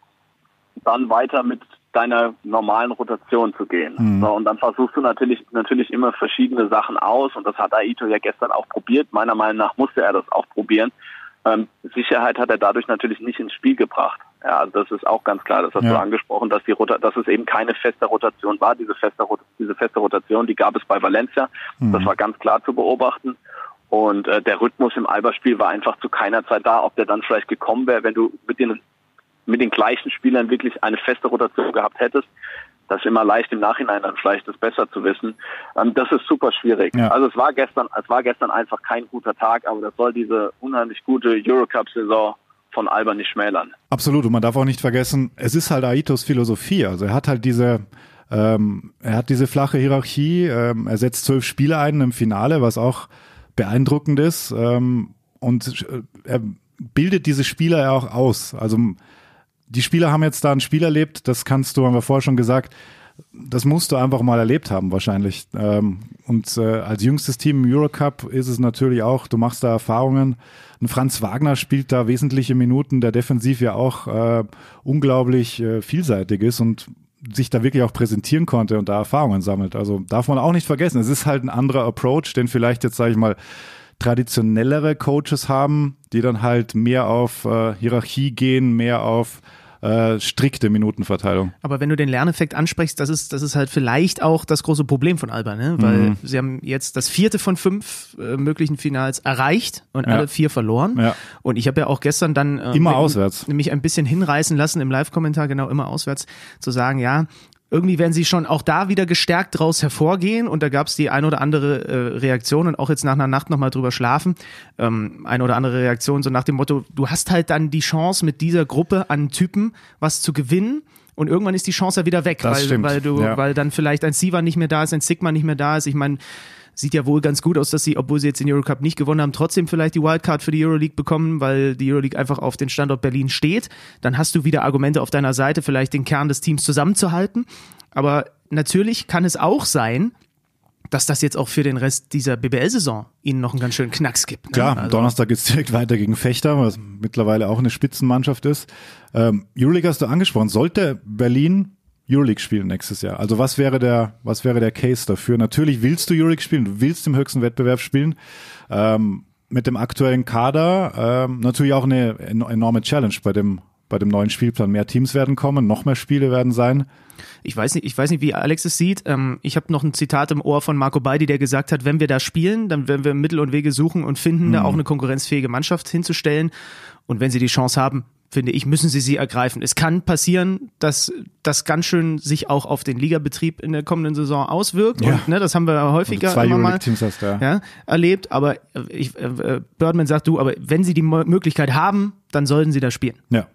dann weiter mit deiner normalen Rotation zu gehen. Mhm. So, und dann versuchst du natürlich, natürlich immer verschiedene Sachen aus und das hat Aito ja gestern auch probiert. Meiner Meinung nach musste er das auch probieren. Ähm, Sicherheit hat er dadurch natürlich nicht ins Spiel gebracht. Ja, das ist auch ganz klar. Das hast ja. du angesprochen, dass die Rota dass es eben keine feste Rotation war. Diese feste, diese feste Rotation, die gab es bei Valencia. Mhm. Das war ganz klar zu beobachten. Und äh, der Rhythmus im Alba-Spiel war einfach zu keiner Zeit da. Ob der dann vielleicht gekommen wäre, wenn du mit den mit den gleichen Spielern wirklich eine feste Rotation gehabt hättest, das ist immer leicht im Nachhinein dann vielleicht das besser zu wissen. Ähm, das ist super schwierig. Ja. Also es war gestern, es war gestern einfach kein guter Tag, aber das soll diese unheimlich gute Eurocup-Saison von Alba nicht schmälern. Absolut. Und man darf auch nicht vergessen, es ist halt Aitos Philosophie. Also er hat halt diese, ähm, er hat diese flache Hierarchie. Ähm, er setzt zwölf Spiele ein im Finale, was auch beeindruckend ist. Ähm, und äh, er bildet diese Spieler ja auch aus. Also die Spieler haben jetzt da ein Spiel erlebt, das kannst du, haben wir vorher schon gesagt, das musst du einfach mal erlebt haben wahrscheinlich. Ähm, und äh, als jüngstes Team im Eurocup ist es natürlich auch, du machst da Erfahrungen. Ein Franz Wagner spielt da wesentliche Minuten, der defensiv ja auch äh, unglaublich äh, vielseitig ist und sich da wirklich auch präsentieren konnte und da Erfahrungen sammelt. Also darf man auch nicht vergessen. Es ist halt ein anderer Approach, den vielleicht jetzt, sage ich mal, traditionellere Coaches haben, die dann halt mehr auf äh, Hierarchie gehen, mehr auf äh, strikte Minutenverteilung. Aber wenn du den Lerneffekt ansprichst, das ist, das ist halt vielleicht auch das große Problem von Alba, ne? Weil mhm. sie haben jetzt das vierte von fünf äh, möglichen Finals erreicht und ja. alle vier verloren. Ja. Und ich habe ja auch gestern dann äh, immer auswärts. mich ein bisschen hinreißen lassen im Live-Kommentar, genau immer auswärts, zu sagen, ja, irgendwie werden sie schon auch da wieder gestärkt draus hervorgehen und da gab es die ein oder andere äh, Reaktion und auch jetzt nach einer Nacht nochmal drüber schlafen, ähm, eine oder andere Reaktion so nach dem Motto, du hast halt dann die Chance mit dieser Gruppe an Typen was zu gewinnen und irgendwann ist die Chance ja wieder weg, weil, weil du, ja. weil dann vielleicht ein Siva nicht mehr da ist, ein Sigma nicht mehr da ist. Ich meine, sieht ja wohl ganz gut aus, dass sie, obwohl sie jetzt den Eurocup nicht gewonnen haben, trotzdem vielleicht die Wildcard für die Euroleague bekommen, weil die Euroleague einfach auf den Standort Berlin steht. Dann hast du wieder Argumente auf deiner Seite, vielleicht den Kern des Teams zusammenzuhalten. Aber natürlich kann es auch sein, dass das jetzt auch für den Rest dieser BBL-Saison ihnen noch einen ganz schönen Knacks gibt. Ne? Klar, also. Donnerstag es direkt weiter gegen Fechter, was mittlerweile auch eine Spitzenmannschaft ist. Ähm, Euroleague hast du angesprochen. Sollte Berlin Euroleague spielen nächstes Jahr. Also was wäre der, was wäre der Case dafür? Natürlich willst du Euroleague spielen, du willst im höchsten Wettbewerb spielen. Ähm, mit dem aktuellen Kader ähm, natürlich auch eine enorme Challenge bei dem bei dem neuen Spielplan. Mehr Teams werden kommen, noch mehr Spiele werden sein. Ich weiß nicht, ich weiß nicht, wie Alex es sieht. Ähm, ich habe noch ein Zitat im Ohr von Marco Beidi, der gesagt hat, wenn wir da spielen, dann werden wir Mittel und Wege suchen und finden, mhm. da auch eine konkurrenzfähige Mannschaft hinzustellen. Und wenn sie die Chance haben, finde ich, müssen sie sie ergreifen. Es kann passieren, dass das ganz schön sich auch auf den Ligabetrieb in der kommenden Saison auswirkt. Ja. Und ne, das haben wir häufiger also immer mal hast, ja. Ja, erlebt. Aber ich, äh, Birdman sagt du, aber wenn sie die Möglichkeit haben, dann sollten sie da spielen. Ja.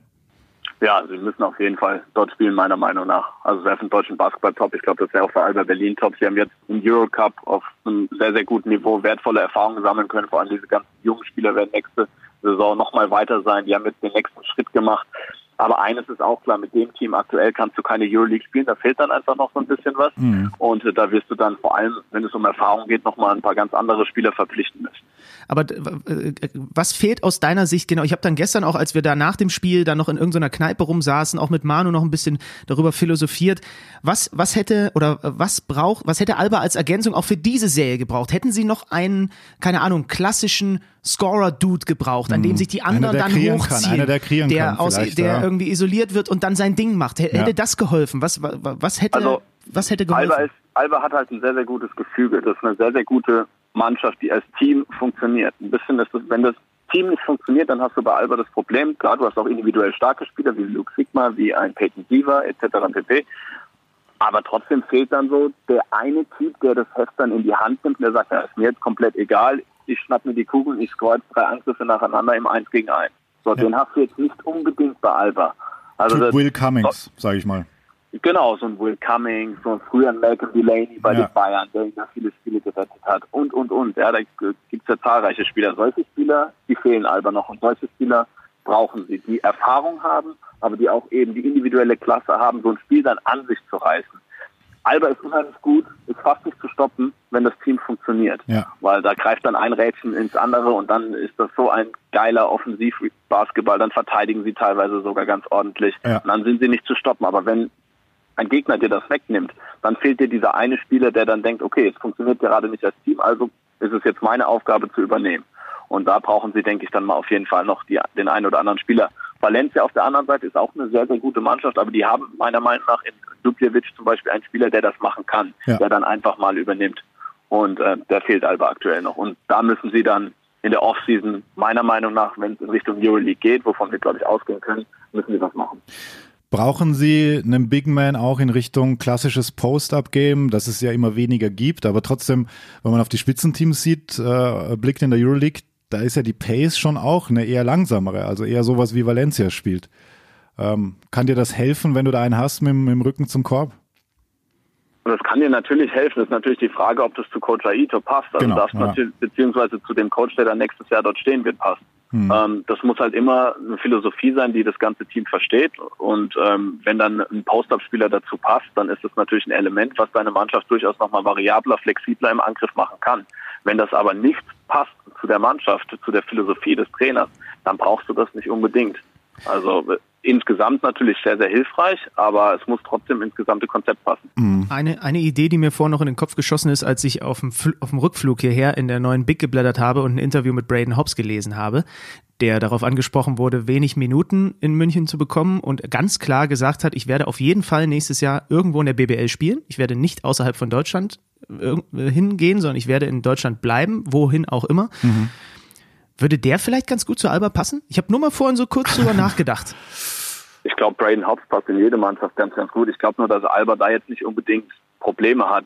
Ja, sie müssen auf jeden Fall dort spielen, meiner Meinung nach. Also sehr für den deutschen Basketball top. Ich glaube, das wäre auch für Alba Berlin top. Sie haben jetzt im Eurocup auf einem sehr, sehr guten Niveau wertvolle Erfahrungen sammeln können. Vor allem diese ganzen jungen Spieler werden nächste Saison noch mal weiter sein. Die haben jetzt den nächsten Schritt gemacht. Aber eines ist auch klar, mit dem Team aktuell kannst du keine Euroleague spielen. Da fehlt dann einfach noch so ein bisschen was. Mhm. Und äh, da wirst du dann vor allem, wenn es um Erfahrung geht, noch mal ein paar ganz andere Spieler verpflichten müssen. Aber äh, was fehlt aus deiner Sicht genau? Ich habe dann gestern auch, als wir da nach dem Spiel dann noch in irgendeiner Kneipe rumsaßen, auch mit Manu noch ein bisschen darüber philosophiert. Was, was hätte oder was braucht, was hätte Alba als Ergänzung auch für diese Serie gebraucht? Hätten sie noch einen, keine Ahnung, klassischen Scorer-Dude gebraucht, an dem hm. sich die anderen dann hochziehen, Einer, der, der, aus, der ja. Irgendwie isoliert wird und dann sein Ding macht. Hätte ja. das geholfen? Was, was hätte, also, was hätte geholfen? Alba, ist, Alba hat halt ein sehr, sehr gutes Gefüge. Das ist eine sehr, sehr gute Mannschaft, die als Team funktioniert. Ein bisschen ist das, wenn das Team nicht funktioniert, dann hast du bei Alba das Problem, klar, du hast auch individuell starke Spieler wie Luke Sigma, wie ein Peyton Siever etc. pp. Aber trotzdem fehlt dann so der eine Typ, der das Heft dann in die Hand nimmt und der sagt, ja, ist mir jetzt komplett egal, ich schnapp mir die Kugel, ich score jetzt drei Angriffe nacheinander im 1 gegen 1. So, ja. den hast du jetzt nicht unbedingt bei Alba. Also das, Will Cummings, sage ich mal. Genau, so ein Will Cummings, so ein früher Malcolm Delaney bei ja. den Bayern, der ja viele Spiele gerettet hat und, und, und. Ja, da gibt es ja zahlreiche Spieler. Solche Spieler, die fehlen Alba noch und solche Spieler brauchen sie, die Erfahrung haben, aber die auch eben die individuelle Klasse haben, so ein Spiel dann an sich zu reißen. Alba ist unheimlich gut, ist fast nicht zu stoppen, wenn das Team funktioniert. Ja. Weil da greift dann ein Rädchen ins andere und dann ist das so ein geiler Offensivbasketball. Dann verteidigen sie teilweise sogar ganz ordentlich. Ja. Und dann sind sie nicht zu stoppen. Aber wenn ein Gegner dir das wegnimmt, dann fehlt dir dieser eine Spieler, der dann denkt, okay, es funktioniert gerade nicht als Team, also ist es jetzt meine Aufgabe zu übernehmen. Und da brauchen sie, denke ich, dann mal auf jeden Fall noch die, den einen oder anderen Spieler. Valencia auf der anderen Seite ist auch eine sehr, sehr gute Mannschaft, aber die haben meiner Meinung nach in Dubljevic zum Beispiel einen Spieler, der das machen kann, ja. der dann einfach mal übernimmt. Und äh, der fehlt Alba aktuell noch. Und da müssen sie dann in der Offseason, meiner Meinung nach, wenn es in Richtung Euroleague geht, wovon wir, glaube ich, ausgehen können, müssen sie was machen. Brauchen Sie einen Big Man auch in Richtung klassisches Post-Up-Game, das es ja immer weniger gibt, aber trotzdem, wenn man auf die Spitzenteams sieht, äh, blickt in der Euroleague, da ist ja die Pace schon auch eine eher langsamere, also eher sowas wie Valencia spielt. Ähm, kann dir das helfen, wenn du da einen hast mit, mit dem Rücken zum Korb? das kann dir natürlich helfen. Das ist natürlich die Frage, ob das zu Coach Aito passt. Also genau, das ja. natürlich, beziehungsweise zu dem Coach, der dann nächstes Jahr dort stehen wird, passt. Mhm. Ähm, das muss halt immer eine Philosophie sein, die das ganze Team versteht. Und ähm, wenn dann ein Post-Up-Spieler dazu passt, dann ist das natürlich ein Element, was deine Mannschaft durchaus nochmal variabler, flexibler im Angriff machen kann. Wenn das aber nicht passt zu der Mannschaft, zu der Philosophie des Trainers, dann brauchst du das nicht unbedingt. Also insgesamt natürlich sehr, sehr hilfreich, aber es muss trotzdem ins gesamte Konzept passen. Mhm. Eine, eine Idee, die mir vorhin noch in den Kopf geschossen ist, als ich auf dem, auf dem Rückflug hierher in der neuen Big geblättert habe und ein Interview mit Braden Hobbs gelesen habe, der darauf angesprochen wurde, wenig Minuten in München zu bekommen und ganz klar gesagt hat, ich werde auf jeden Fall nächstes Jahr irgendwo in der BBL spielen. Ich werde nicht außerhalb von Deutschland äh, hingehen, sondern ich werde in Deutschland bleiben, wohin auch immer. Mhm. Würde der vielleicht ganz gut zu Alba passen? Ich habe nur mal vorhin so kurz drüber nachgedacht. Ich glaube, Braden Hobbs passt in jede Mannschaft ganz, ganz gut. Ich glaube nur, dass Alba da jetzt nicht unbedingt Probleme hat.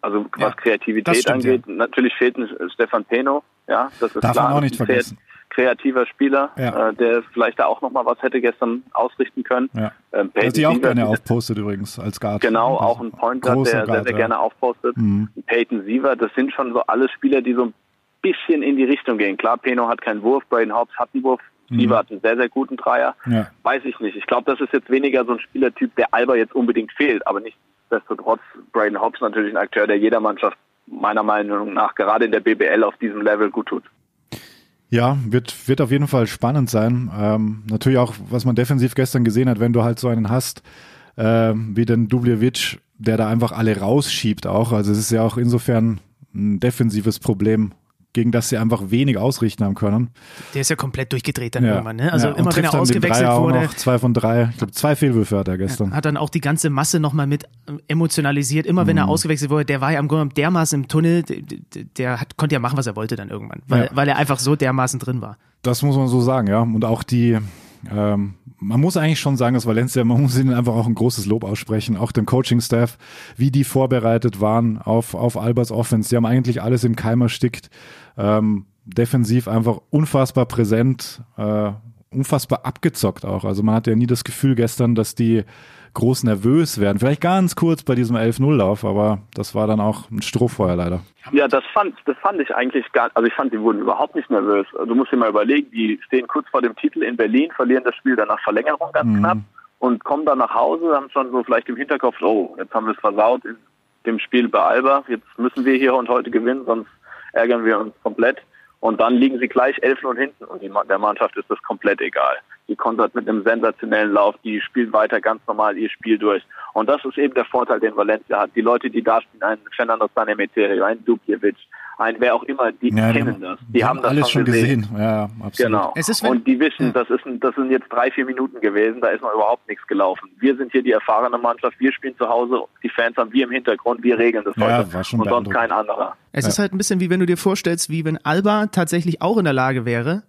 Also was ja, Kreativität stimmt, angeht, ja. natürlich fehlt ein Stefan Peno, ja, das ist Darf klar. Man auch nicht vergessen. Kreativer Spieler, ja. äh, der vielleicht da auch noch mal was hätte gestern ausrichten können. Ja. Ähm, Was ich auch gerne aufpostet übrigens als Guard. Genau, auch ein Point Guard, der Guard, sehr, sehr ja. gerne aufpostet. Mhm. Peyton Siever, das sind schon so alle Spieler, die so ein bisschen in die Richtung gehen. Klar, Peno hat keinen Wurf, Braden Hobbs hat einen Wurf, mhm. hat einen sehr, sehr guten Dreier. Ja. Weiß ich nicht. Ich glaube, das ist jetzt weniger so ein Spielertyp, der Alba jetzt unbedingt fehlt, aber nichtsdestotrotz Braden Hobbs natürlich ein Akteur, der jeder Mannschaft meiner Meinung nach gerade in der BBL auf diesem Level gut tut. Ja, wird, wird auf jeden Fall spannend sein. Ähm, natürlich auch, was man defensiv gestern gesehen hat, wenn du halt so einen hast, äh, wie den Dubljevic, der da einfach alle rausschiebt auch. Also es ist ja auch insofern ein defensives Problem gegen das sie einfach wenig ausrichten haben können. Der ist ja komplett durchgedreht dann ja. irgendwann. Ne? Also ja, immer wenn er ausgewechselt wurde. Noch, zwei von drei. Ich glaube, zwei Fehlwürfe hat er gestern. Hat dann auch die ganze Masse nochmal mit emotionalisiert. Immer mhm. wenn er mhm. ausgewechselt wurde, der war ja im Grunde dermaßen im Tunnel, der, der hat, konnte ja machen, was er wollte dann irgendwann. Weil, ja. weil er einfach so dermaßen drin war. Das muss man so sagen, ja. Und auch die, ähm, man muss eigentlich schon sagen, dass Valencia, man muss ihnen einfach auch ein großes Lob aussprechen, auch dem Coaching-Staff, wie die vorbereitet waren auf, auf Albers Offense. Die haben eigentlich alles im Keim erstickt. Ähm, defensiv einfach unfassbar präsent, äh, unfassbar abgezockt auch. Also man hatte ja nie das Gefühl gestern, dass die groß nervös werden. Vielleicht ganz kurz bei diesem 11-0-Lauf, aber das war dann auch ein Strohfeuer leider. Ja, das fand, das fand ich eigentlich gar, also ich fand, die wurden überhaupt nicht nervös. Du musst dir mal überlegen, die stehen kurz vor dem Titel in Berlin, verlieren das Spiel dann nach Verlängerung ganz mhm. knapp und kommen dann nach Hause, haben schon so vielleicht im Hinterkopf, oh, jetzt haben wir es versaut in dem Spiel bei Alba, jetzt müssen wir hier und heute gewinnen, sonst ärgern wir uns komplett. Und dann liegen sie gleich 11 und hinten und der Mannschaft ist das komplett egal. Die kontert mit einem sensationellen Lauf, die spielen weiter ganz normal ihr Spiel durch. Und das ist eben der Vorteil, den Valencia hat. Die Leute, die da spielen, ein Fernando Sanemeterio, ein Dubjevic, ein wer auch immer, die ja, kennen das. Die, die haben, das alles schon gesehen. gesehen. Ja, absolut. Genau. Es ist, und die wissen, ja. das, ist das sind jetzt drei, vier Minuten gewesen, da ist noch überhaupt nichts gelaufen. Wir sind hier die erfahrene Mannschaft, wir spielen zu Hause, die Fans haben wir im Hintergrund, wir regeln das ja, heute. War schon und sonst kein anderer. Es ist halt ein bisschen wie wenn du dir vorstellst, wie wenn Alba tatsächlich auch in der Lage wäre,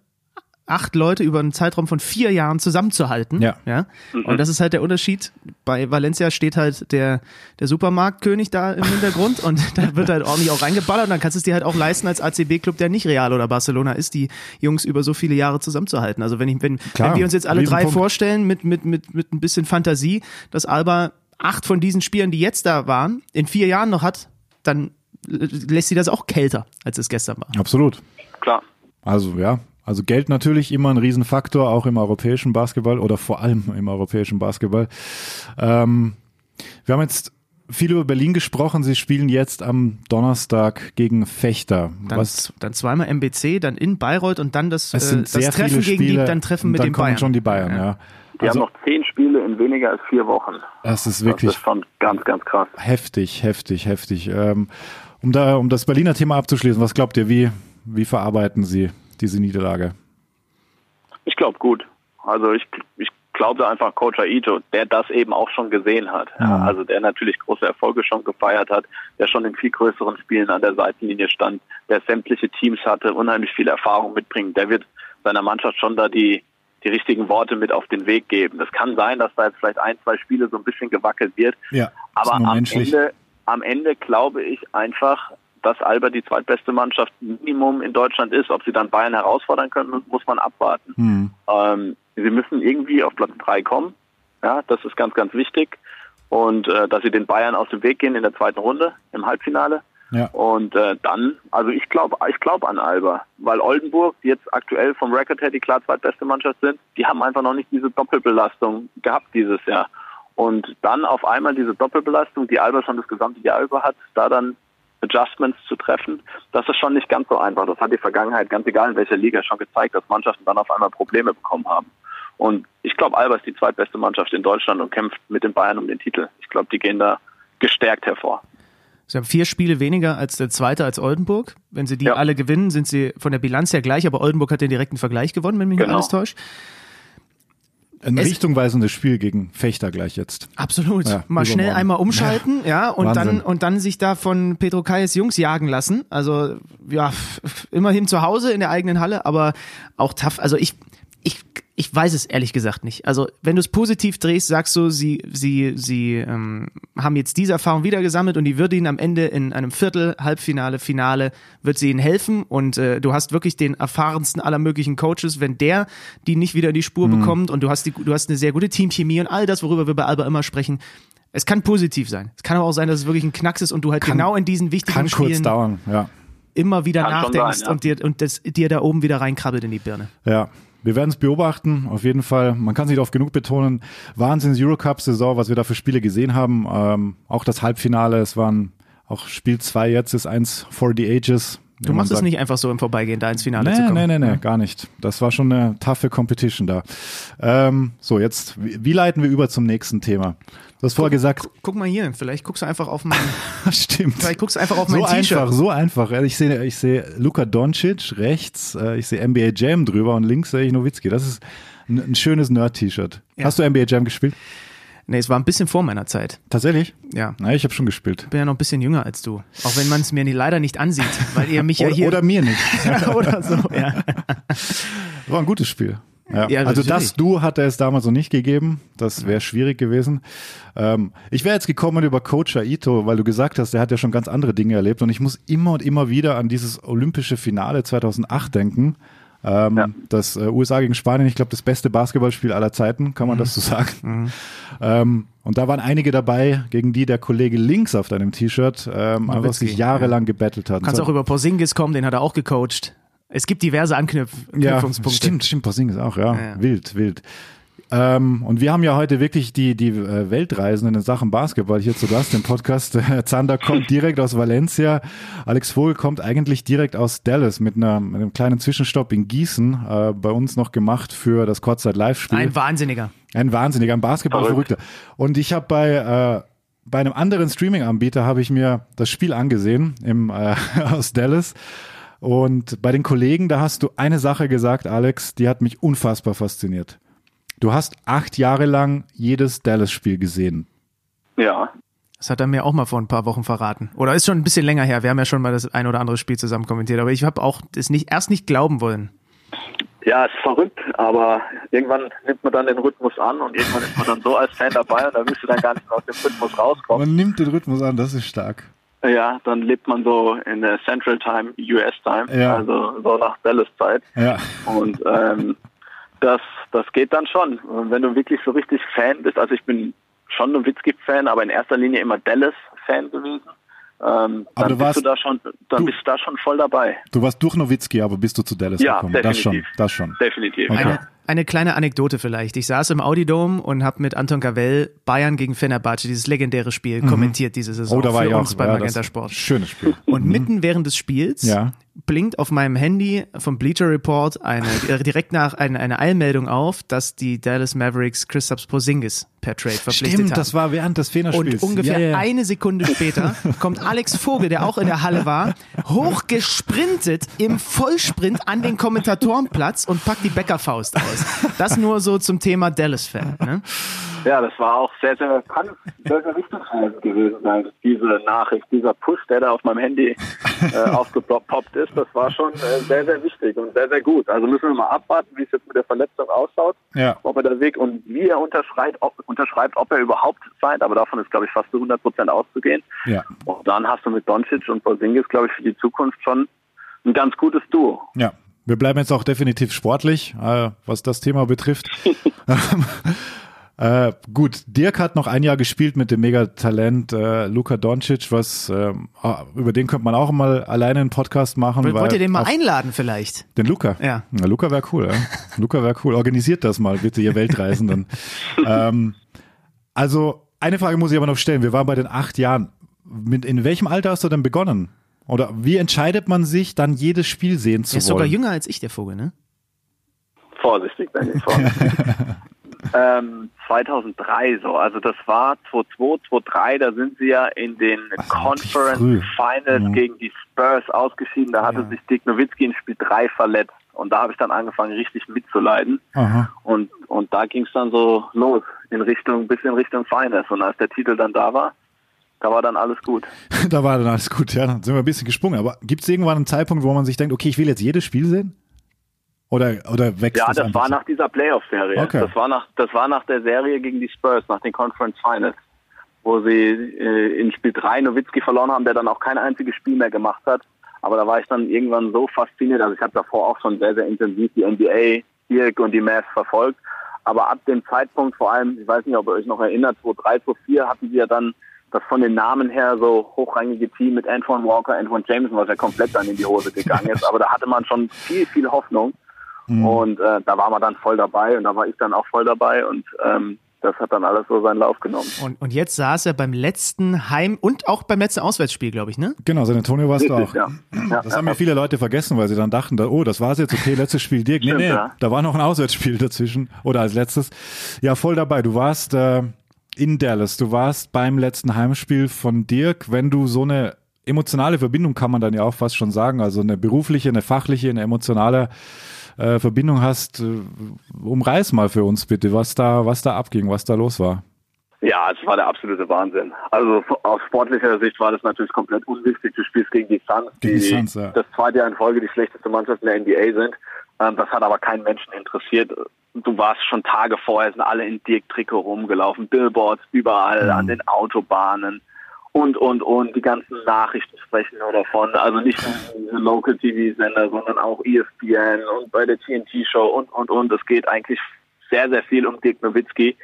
acht Leute über einen Zeitraum von vier Jahren zusammenzuhalten. Ja. ja? Mhm. Und das ist halt der Unterschied. Bei Valencia steht halt der, der Supermarktkönig da im Hintergrund und da wird halt ordentlich auch reingeballert und dann kannst du es dir halt auch leisten als ACB-Club, der nicht Real oder Barcelona ist, die Jungs über so viele Jahre zusammenzuhalten. Also wenn ich, wenn, Klar, wenn wir uns jetzt alle drei vorstellen mit, mit, mit, mit ein bisschen Fantasie, dass Alba acht von diesen Spielern, die jetzt da waren, in vier Jahren noch hat, dann lässt sie das auch kälter, als es gestern war. Absolut. Klar. Also ja, also Geld natürlich immer ein Riesenfaktor, auch im europäischen Basketball oder vor allem im europäischen Basketball. Ähm, wir haben jetzt viel über Berlin gesprochen. Sie spielen jetzt am Donnerstag gegen Fechter. Dann, Was, dann zweimal MBC, dann in Bayreuth und dann das, äh, das Treffen gegen die dann Treffen mit dann den Bayern. schon die Bayern, ja. ja. Die also, haben noch zehn Spiele in weniger als vier Wochen. Das ist wirklich das ist schon ganz, ganz krass. Heftig, heftig, heftig. Ähm, um, da, um das Berliner Thema abzuschließen, was glaubt ihr, wie, wie verarbeiten Sie diese Niederlage? Ich glaube gut. Also ich, ich glaube einfach Coach Aito, der das eben auch schon gesehen hat. Ja, also der natürlich große Erfolge schon gefeiert hat, der schon in viel größeren Spielen an der Seitenlinie stand, der sämtliche Teams hatte, unheimlich viel Erfahrung mitbringt. Der wird seiner Mannschaft schon da die, die richtigen Worte mit auf den Weg geben. Das kann sein, dass da jetzt vielleicht ein, zwei Spiele so ein bisschen gewackelt wird. Ja, aber am Ende, am Ende glaube ich einfach, dass Alba die zweitbeste Mannschaft Minimum in Deutschland ist. Ob sie dann Bayern herausfordern können, muss man abwarten. Hm. Ähm, sie müssen irgendwie auf Platz drei kommen. Ja, das ist ganz, ganz wichtig. Und äh, dass sie den Bayern aus dem Weg gehen in der zweiten Runde im Halbfinale. Ja. Und äh, dann, also ich glaube, ich glaube an Alba, weil Oldenburg, die jetzt aktuell vom Record her die klar zweitbeste Mannschaft sind, die haben einfach noch nicht diese Doppelbelastung gehabt dieses Jahr. Und dann auf einmal diese Doppelbelastung, die Alba schon das gesamte Jahr über hat, da dann Adjustments zu treffen, das ist schon nicht ganz so einfach. Das hat die Vergangenheit, ganz egal in welcher Liga, schon gezeigt, dass Mannschaften dann auf einmal Probleme bekommen haben. Und ich glaube, Alba ist die zweitbeste Mannschaft in Deutschland und kämpft mit den Bayern um den Titel. Ich glaube, die gehen da gestärkt hervor. Sie haben vier Spiele weniger als der zweite als Oldenburg. Wenn sie die ja. alle gewinnen, sind sie von der Bilanz her gleich, aber Oldenburg hat den direkten Vergleich gewonnen, wenn mich genau. nicht alles täuscht. Ein es richtungweisendes Spiel gegen Fechter gleich jetzt. Absolut. Ja, Mal schnell einmal umschalten, ja, ja und Wahnsinn. dann und dann sich da von Pedro Kayes Jungs jagen lassen. Also ja, immerhin zu Hause in der eigenen Halle, aber auch tough. Also ich ich ich weiß es ehrlich gesagt nicht. Also wenn du es positiv drehst, sagst du, sie, sie, sie ähm, haben jetzt diese Erfahrung wieder gesammelt und die wird ihnen am Ende in einem Viertel, Halbfinale, Finale, wird sie ihnen helfen und äh, du hast wirklich den erfahrensten aller möglichen Coaches, wenn der die nicht wieder in die Spur mhm. bekommt und du hast die, du hast eine sehr gute Teamchemie und all das, worüber wir bei Alba immer sprechen. Es kann positiv sein. Es kann aber auch sein, dass es wirklich ein Knacks ist und du halt kann, genau in diesen wichtigen kann Spielen kurz dauern, ja. immer wieder kann nachdenkst sein, ja. und dir und das dir da oben wieder reinkrabbelt in die Birne. Ja, wir werden es beobachten, auf jeden Fall. Man kann sich oft genug betonen. Wahnsinns Eurocup-Saison, was wir da für Spiele gesehen haben. Ähm, auch das Halbfinale, es waren auch Spiel 2 jetzt ist eins for the ages. Du machst es nicht einfach so im Vorbeigehen, da ins Finale nee, zu kommen. Nee, nee, nee, ja. gar nicht. Das war schon eine taffe Competition da. Ähm, so, jetzt, wie leiten wir über zum nächsten Thema? Du hast vorher gesagt. Guck, guck, mal hier, vielleicht guckst du einfach auf mein. Stimmt. Vielleicht guckst du einfach auf mein so T-Shirt. einfach, so einfach. Ich sehe, ich sehe Luka Doncic rechts, äh, ich sehe NBA Jam drüber und links sehe ich Nowitzki. Das ist ein, ein schönes Nerd-T-Shirt. Ja. Hast du NBA Jam gespielt? Nee, es war ein bisschen vor meiner Zeit. Tatsächlich? Ja. Na, ich habe schon gespielt. Bin ja noch ein bisschen jünger als du. Auch wenn man es mir leider nicht ansieht, weil ihr mich ja hier. Oder mir nicht. oder so, ja. War ein gutes Spiel. Ja. ja also das Du hatte es damals noch nicht gegeben. Das wäre schwierig gewesen. Ähm, ich wäre jetzt gekommen über Coach Aito, weil du gesagt hast, er hat ja schon ganz andere Dinge erlebt und ich muss immer und immer wieder an dieses olympische Finale 2008 denken. Ähm, ja. Das äh, USA gegen Spanien, ich glaube, das beste Basketballspiel aller Zeiten, kann man mhm. das so sagen. Mhm. Ähm, und da waren einige dabei, gegen die der Kollege links auf deinem T-Shirt ähm, einfach sich jahrelang ja. gebettelt hat. Du kannst auch über Porzingis kommen, den hat er auch gecoacht. Es gibt diverse Anknüpf Anknüpfungspunkte. Ja, stimmt, stimmt, Porzingis auch, ja. ja. Wild, wild. Ähm, und wir haben ja heute wirklich die, die äh, Weltreisenden in Sachen Basketball hier zu Gast im Podcast. Zander kommt direkt aus Valencia. Alex Vogel kommt eigentlich direkt aus Dallas mit, einer, mit einem kleinen Zwischenstopp in Gießen, äh, bei uns noch gemacht für das Kurzzeit-Live-Spiel. Ein Wahnsinniger. Ein Wahnsinniger, ein Basketball-Verrückter. Und ich habe bei, äh, bei einem anderen Streaming-Anbieter habe ich mir das Spiel angesehen im, äh, aus Dallas. Und bei den Kollegen, da hast du eine Sache gesagt, Alex, die hat mich unfassbar fasziniert. Du hast acht Jahre lang jedes Dallas-Spiel gesehen. Ja. Das hat er mir auch mal vor ein paar Wochen verraten. Oder ist schon ein bisschen länger her. Wir haben ja schon mal das ein oder andere Spiel zusammen kommentiert. Aber ich habe auch das nicht, erst nicht glauben wollen. Ja, ist verrückt, aber irgendwann nimmt man dann den Rhythmus an und irgendwann ist man dann so als Fan dabei und da willst du dann gar nicht mehr aus dem Rhythmus rauskommen. Man nimmt den Rhythmus an, das ist stark. Ja, dann lebt man so in der Central Time, US Time, ja. also so nach Dallas Zeit. Ja. Und ähm, das, das geht dann schon. wenn du wirklich so richtig Fan bist, also ich bin schon Nowitzki-Fan, aber in erster Linie immer Dallas-Fan gewesen. Ähm, aber dann, warst, bist du da schon, dann du, bist du da schon voll dabei. Du warst durch Nowitzki, aber bist du zu Dallas ja, gekommen? Definitiv. Das schon, das schon. Definitiv. Okay. Eine, eine kleine Anekdote vielleicht. Ich saß im Audidome und habe mit Anton Cavell Bayern gegen Fenerbahce, dieses legendäre Spiel, mhm. kommentiert diese Saison oh, da war für ich uns auch, beim ja, Magenta Sport. Schönes Spiel. Und mhm. mitten während des Spiels ja. Blinkt auf meinem Handy vom Bleacher Report eine, äh, direkt nach eine, eine Eilmeldung auf, dass die Dallas Mavericks Christoph Porzingis per Trade verpflichtet Stimmt, haben. das war während des Fehlerspiels. Und ungefähr ja. eine Sekunde später kommt Alex Vogel, der auch in der Halle war, hochgesprintet im Vollsprint an den Kommentatorenplatz und packt die Bäckerfaust aus. Das nur so zum Thema Dallas-Fan. Ne? Ja, das war auch sehr, sehr, kann sehr, sehr richtungsweisend gewesen sein. Diese Nachricht, dieser Push, der da auf meinem Handy äh, aufgepoppt ist, das war schon äh, sehr, sehr wichtig und sehr, sehr gut. Also müssen wir mal abwarten, wie es jetzt mit der Verletzung ausschaut, Ja. ob er der Weg und wie er unterschreibt, ob, unterschreibt, ob er überhaupt signed, aber davon ist, glaube ich, fast zu 100 Prozent auszugehen. Ja. Und dann hast du mit Doncic und Porzingis, glaube ich, für die Zukunft schon ein ganz gutes Duo. Ja, wir bleiben jetzt auch definitiv sportlich, äh, was das Thema betrifft. äh, gut, Dirk hat noch ein Jahr gespielt mit dem Megatalent äh, Luka Doncic, was ähm, ah, über den könnte man auch mal alleine einen Podcast machen. weil Wollt ihr den mal auf- einladen vielleicht? Den Luca? Ja. Na, Luca wäre cool, ja. Luca wäre cool. Organisiert das mal, bitte, ihr Weltreisenden. ähm, also, eine Frage muss ich aber noch stellen. Wir waren bei den acht Jahren. Mit, in welchem Alter hast du denn begonnen? Oder wie entscheidet man sich, dann jedes Spiel sehen zu Der ist wollen? sogar jünger als ich, der Vogel, ne? Vorsichtig, ich vorsichtig. ähm, 2003 so, also das war 2002, 2003, da sind sie ja in den Conference früh. Finals Mhm. gegen die Spurs ausgeschieden. Da hatte Ja. sich Dick Nowitzki in Spiel 3 verletzt und da habe ich dann angefangen, richtig mitzuleiden. Aha. Und, und da ging es dann so los, in Richtung, bis in Richtung Finals. Und als der Titel dann da war, da war dann alles gut. da war dann alles gut, ja. Dann sind wir ein bisschen gesprungen. Aber gibt es irgendwann einen Zeitpunkt, wo man sich denkt, okay, ich will jetzt jedes Spiel sehen? Oder, oder wächst Ja, das das war nach dieser Playoff-Serie. Okay. Das war nach, das war nach der Serie gegen die Spurs, nach den Conference Finals, wo sie äh, in Spiel 3 Nowitzki verloren haben, der dann auch kein einziges Spiel mehr gemacht hat. Aber da war ich dann irgendwann so fasziniert. Also ich habe davor auch schon sehr, sehr intensiv die NBA, Dirk und die Mavs verfolgt. Aber ab dem Zeitpunkt, vor allem, ich weiß nicht, ob ihr euch noch erinnert, 2003, 2004 hatten sie ja dann das von den Namen her so hochrangige Team mit Antoine Walker, Antoine Jameson, was ja komplett dann in die Hose gegangen ist. Aber da hatte man schon viel, viel Hoffnung. Und äh, da war man dann voll dabei und da war ich dann auch voll dabei und ähm, das hat dann alles so seinen Lauf genommen. Und, und jetzt saß er beim letzten Heim- und auch beim letzten Auswärtsspiel, glaube ich, ne? Genau, San Antonio warst du auch. Ja. Ja, Das haben ja viele Leute vergessen, weil sie dann dachten, da, oh, das war's jetzt, okay, letztes Spiel Dirk. Nee, Stimmt, nee, ja. da war noch ein Auswärtsspiel dazwischen oder als letztes. Ja, voll dabei. Du warst äh, in Dallas, du warst beim letzten Heimspiel von Dirk. Wenn du so eine emotionale Verbindung, kann man dann ja auch fast schon sagen, also eine berufliche, eine fachliche, eine emotionale äh, Verbindung hast, äh, umreiß mal für uns bitte, was da, was da abging, was da los war. Ja, es war der absolute Wahnsinn. Also aus sportlicher Sicht war das natürlich komplett unwichtig. Du spielst gegen die Suns, die die Suns, ja. das zweite Jahr in Folge die schlechteste Mannschaft in der NBA sind. Ähm, das hat aber keinen Menschen interessiert. Du warst schon Tage vorher, sind alle in Dirk-Trikot rumgelaufen, Billboards überall, Mhm. an den Autobahnen und, und, und. Die ganzen Nachrichten sprechen nur davon. Also nicht nur diese Local-TV-Sender, sondern auch ESPN und bei der TNT-Show und, und, und. Es geht eigentlich sehr, sehr viel um Dirk Nowitzki.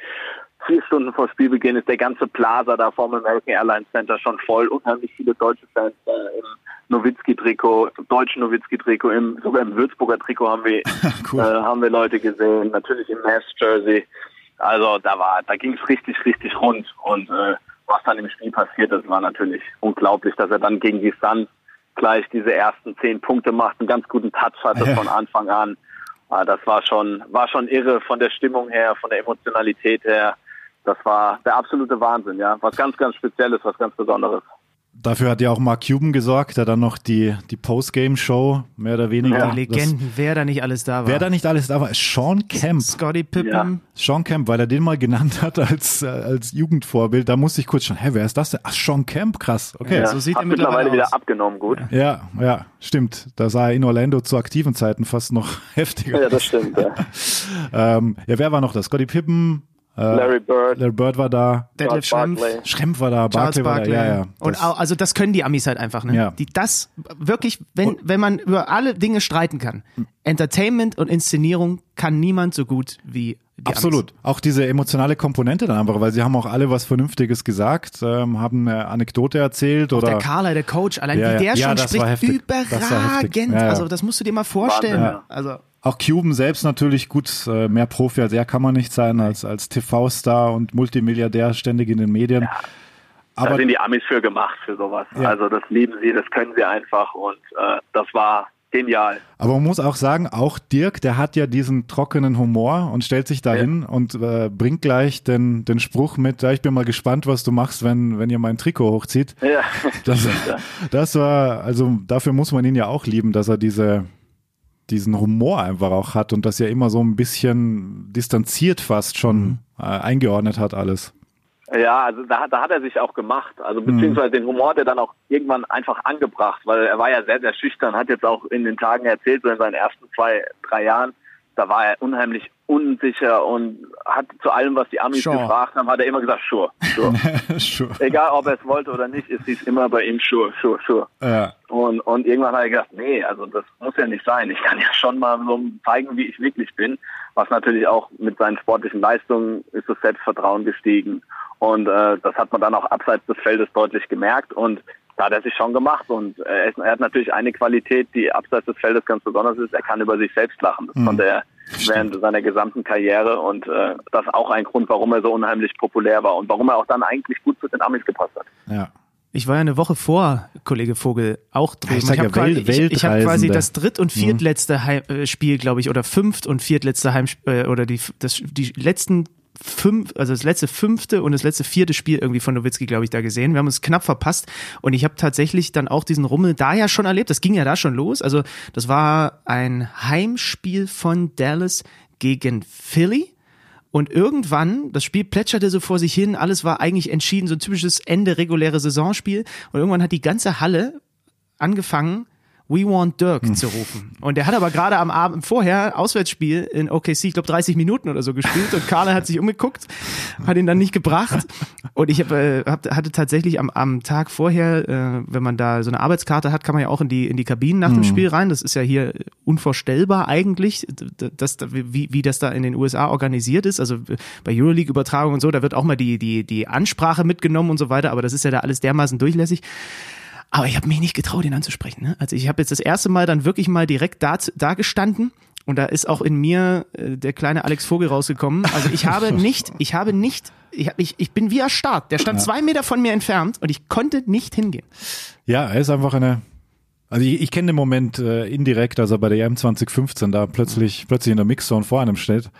Vier Stunden vor Spielbeginn ist der ganze Plaza da vom American Airlines Center schon voll. Unheimlich viele deutsche Fans äh, im Nowitzki-Trikot, deutschen Nowitzki-Trikot, im, sogar im Würzburger Trikot haben wir, Cool. äh, haben wir Leute gesehen. Natürlich im Mavs-Jersey. Also da war, da ging es richtig, richtig rund. Und äh, was dann im Spiel passiert ist, war natürlich unglaublich, dass er dann gegen die Suns gleich diese ersten zehn Punkte macht, einen ganz guten Touch hatte Ja. von Anfang an. Ah, Das war schon, war schon irre von der Stimmung her, von der Emotionalität her. Das war der absolute Wahnsinn, ja. Was ganz, ganz Spezielles, was ganz Besonderes. Dafür hat ja auch Mark Cuban gesorgt, der dann noch die, die Postgame-Show mehr oder weniger. Ja, Die das- Legenden, wer da nicht alles da war. Wer da nicht alles da war, ist Sean Kemp. Scotty Pippen. Ja. Sean Kemp, weil er den mal genannt hat als, äh, als Jugendvorbild, da musste ich kurz schon, hä, wer ist das denn? Ach, Sean Kemp, krass, okay. Ja, Ja, so sieht Hat er mittlerweile mittlerweile wieder aus. abgenommen, gut. ja, stimmt. Da sah er in Orlando zu aktiven Zeiten fast noch heftiger. Ja, das stimmt. Ja. ähm, ja, wer war noch da? Scotty Pippen, Larry Bird, Larry Bird war da, Detlef Charles Schrempf. Schrempf war da, Charles Barkley war da, Barkley. ja, ja. und Das- au- also das können die Amis halt einfach, ne? Ja. Die das wirklich, wenn, wenn man über alle Dinge streiten kann. Entertainment und Inszenierung kann niemand so gut wie die Absolut. Auch diese emotionale Komponente dann einfach, weil sie haben auch alle was Vernünftiges gesagt, ähm, haben eine Anekdote erzählt Amis. oder Der Carla, der Coach, allein Ja, wie ja. der Ja, schon das war spricht. Das überragend. Ja, ja. Also das musst du dir mal vorstellen. Wahnsinn, ja. Also Auch Cuban selbst natürlich gut, äh, mehr Profi als er kann man nicht sein, als, als TV-Star und Multimilliardär ständig in den Medien. Aber da sind die Amis für gemacht, für sowas. Ja. Also das lieben sie, das können sie einfach und äh, das war genial. Aber man muss auch sagen, auch Dirk, der hat ja diesen trockenen Humor und stellt sich dahin ja. und äh, bringt gleich den, den Spruch mit, ja, ich bin mal gespannt, was du machst, wenn, wenn ihr mein Trikot hochzieht. Ja. Das, das war, also dafür muss man ihn ja auch lieben, dass er diese, diesen Humor einfach auch hat und das ja immer so ein bisschen distanziert fast schon mhm. äh, eingeordnet hat alles. Ja, also da, da hat er sich auch gemacht. Also mhm. beziehungsweise den Humor hat er dann auch irgendwann einfach angebracht, weil er war ja sehr, sehr schüchtern, hat jetzt auch in den Tagen erzählt, so in seinen ersten zwei, drei Jahren, da war er unheimlich unsicher und hat zu allem, was die Amis sure. gefragt haben, hat er immer gesagt, sure, sure. sure. Egal, ob er es wollte oder nicht, ist dies immer bei ihm sure, sure, sure. Ja. Und, und irgendwann hat er gesagt, nee, also das muss ja nicht sein. Ich kann ja schon mal so zeigen, wie ich wirklich bin. Was natürlich auch mit seinen sportlichen Leistungen ist das Selbstvertrauen gestiegen. Und äh, das hat man dann auch abseits des Feldes deutlich gemerkt. Und da hat er sich schon gemacht. Und äh, er hat natürlich eine Qualität, die abseits des Feldes ganz besonders ist. Er kann über sich selbst lachen. Das mhm. konnte er während seiner gesamten Karriere. Und äh, das ist auch ein Grund, warum er so unheimlich populär war und warum er auch dann eigentlich gut zu den Amis gepasst hat. Ja. Ich war ja eine Woche vor Kollege Vogel auch drüben. Ich, ich habe quasi, ich, ich hab quasi das dritt- und mhm. viertletzte Heim, äh, Spiel, glaube ich, oder fünft- und viertletzte Heimspiel, äh, oder die, das, die letzten fünf, also das letzte fünfte und das letzte vierte Spiel irgendwie von Nowitzki, glaube ich, da gesehen. Wir haben uns knapp verpasst und ich habe tatsächlich dann auch diesen Rummel da ja schon erlebt. Das ging ja da schon los. Also das war ein Heimspiel von Dallas gegen Philly. Und irgendwann, das Spiel plätscherte so vor sich hin, alles war eigentlich entschieden, so ein typisches Ende reguläre Saisonspiel. Und irgendwann hat die ganze Halle angefangen, We Want Dirk hm. zu rufen. Und der hat aber gerade am Abend vorher Auswärtsspiel in OKC, ich glaube 30 Minuten oder so gespielt und Carla hat sich umgeguckt, hat ihn dann nicht gebracht und ich hab, äh, hab, hatte tatsächlich am, am Tag vorher, äh, wenn man da so eine Arbeitskarte hat, kann man ja auch in die in die Kabinen nach dem hm. Spiel rein. Das ist ja hier unvorstellbar eigentlich, dass, wie, wie das da in den USA organisiert ist. Also bei Euroleague-Übertragung und so, da wird auch mal die die die Ansprache mitgenommen und so weiter, aber das ist ja da alles dermaßen durchlässig. Aber ich habe mich nicht getraut, ihn anzusprechen. Ne? Also ich habe jetzt das erste Mal dann wirklich mal direkt da, da gestanden und da ist auch in mir äh, der kleine Alex Vogel rausgekommen. Also ich habe nicht, ich habe nicht, ich, ich, ich bin wie erstarrt. Der stand ja. zwei Meter von mir entfernt und ich konnte nicht hingehen. Ja, er ist einfach eine. Also ich, ich kenne den Moment äh, indirekt, als er bei der EM 2015 da plötzlich plötzlich in der Mixzone vor einem steht.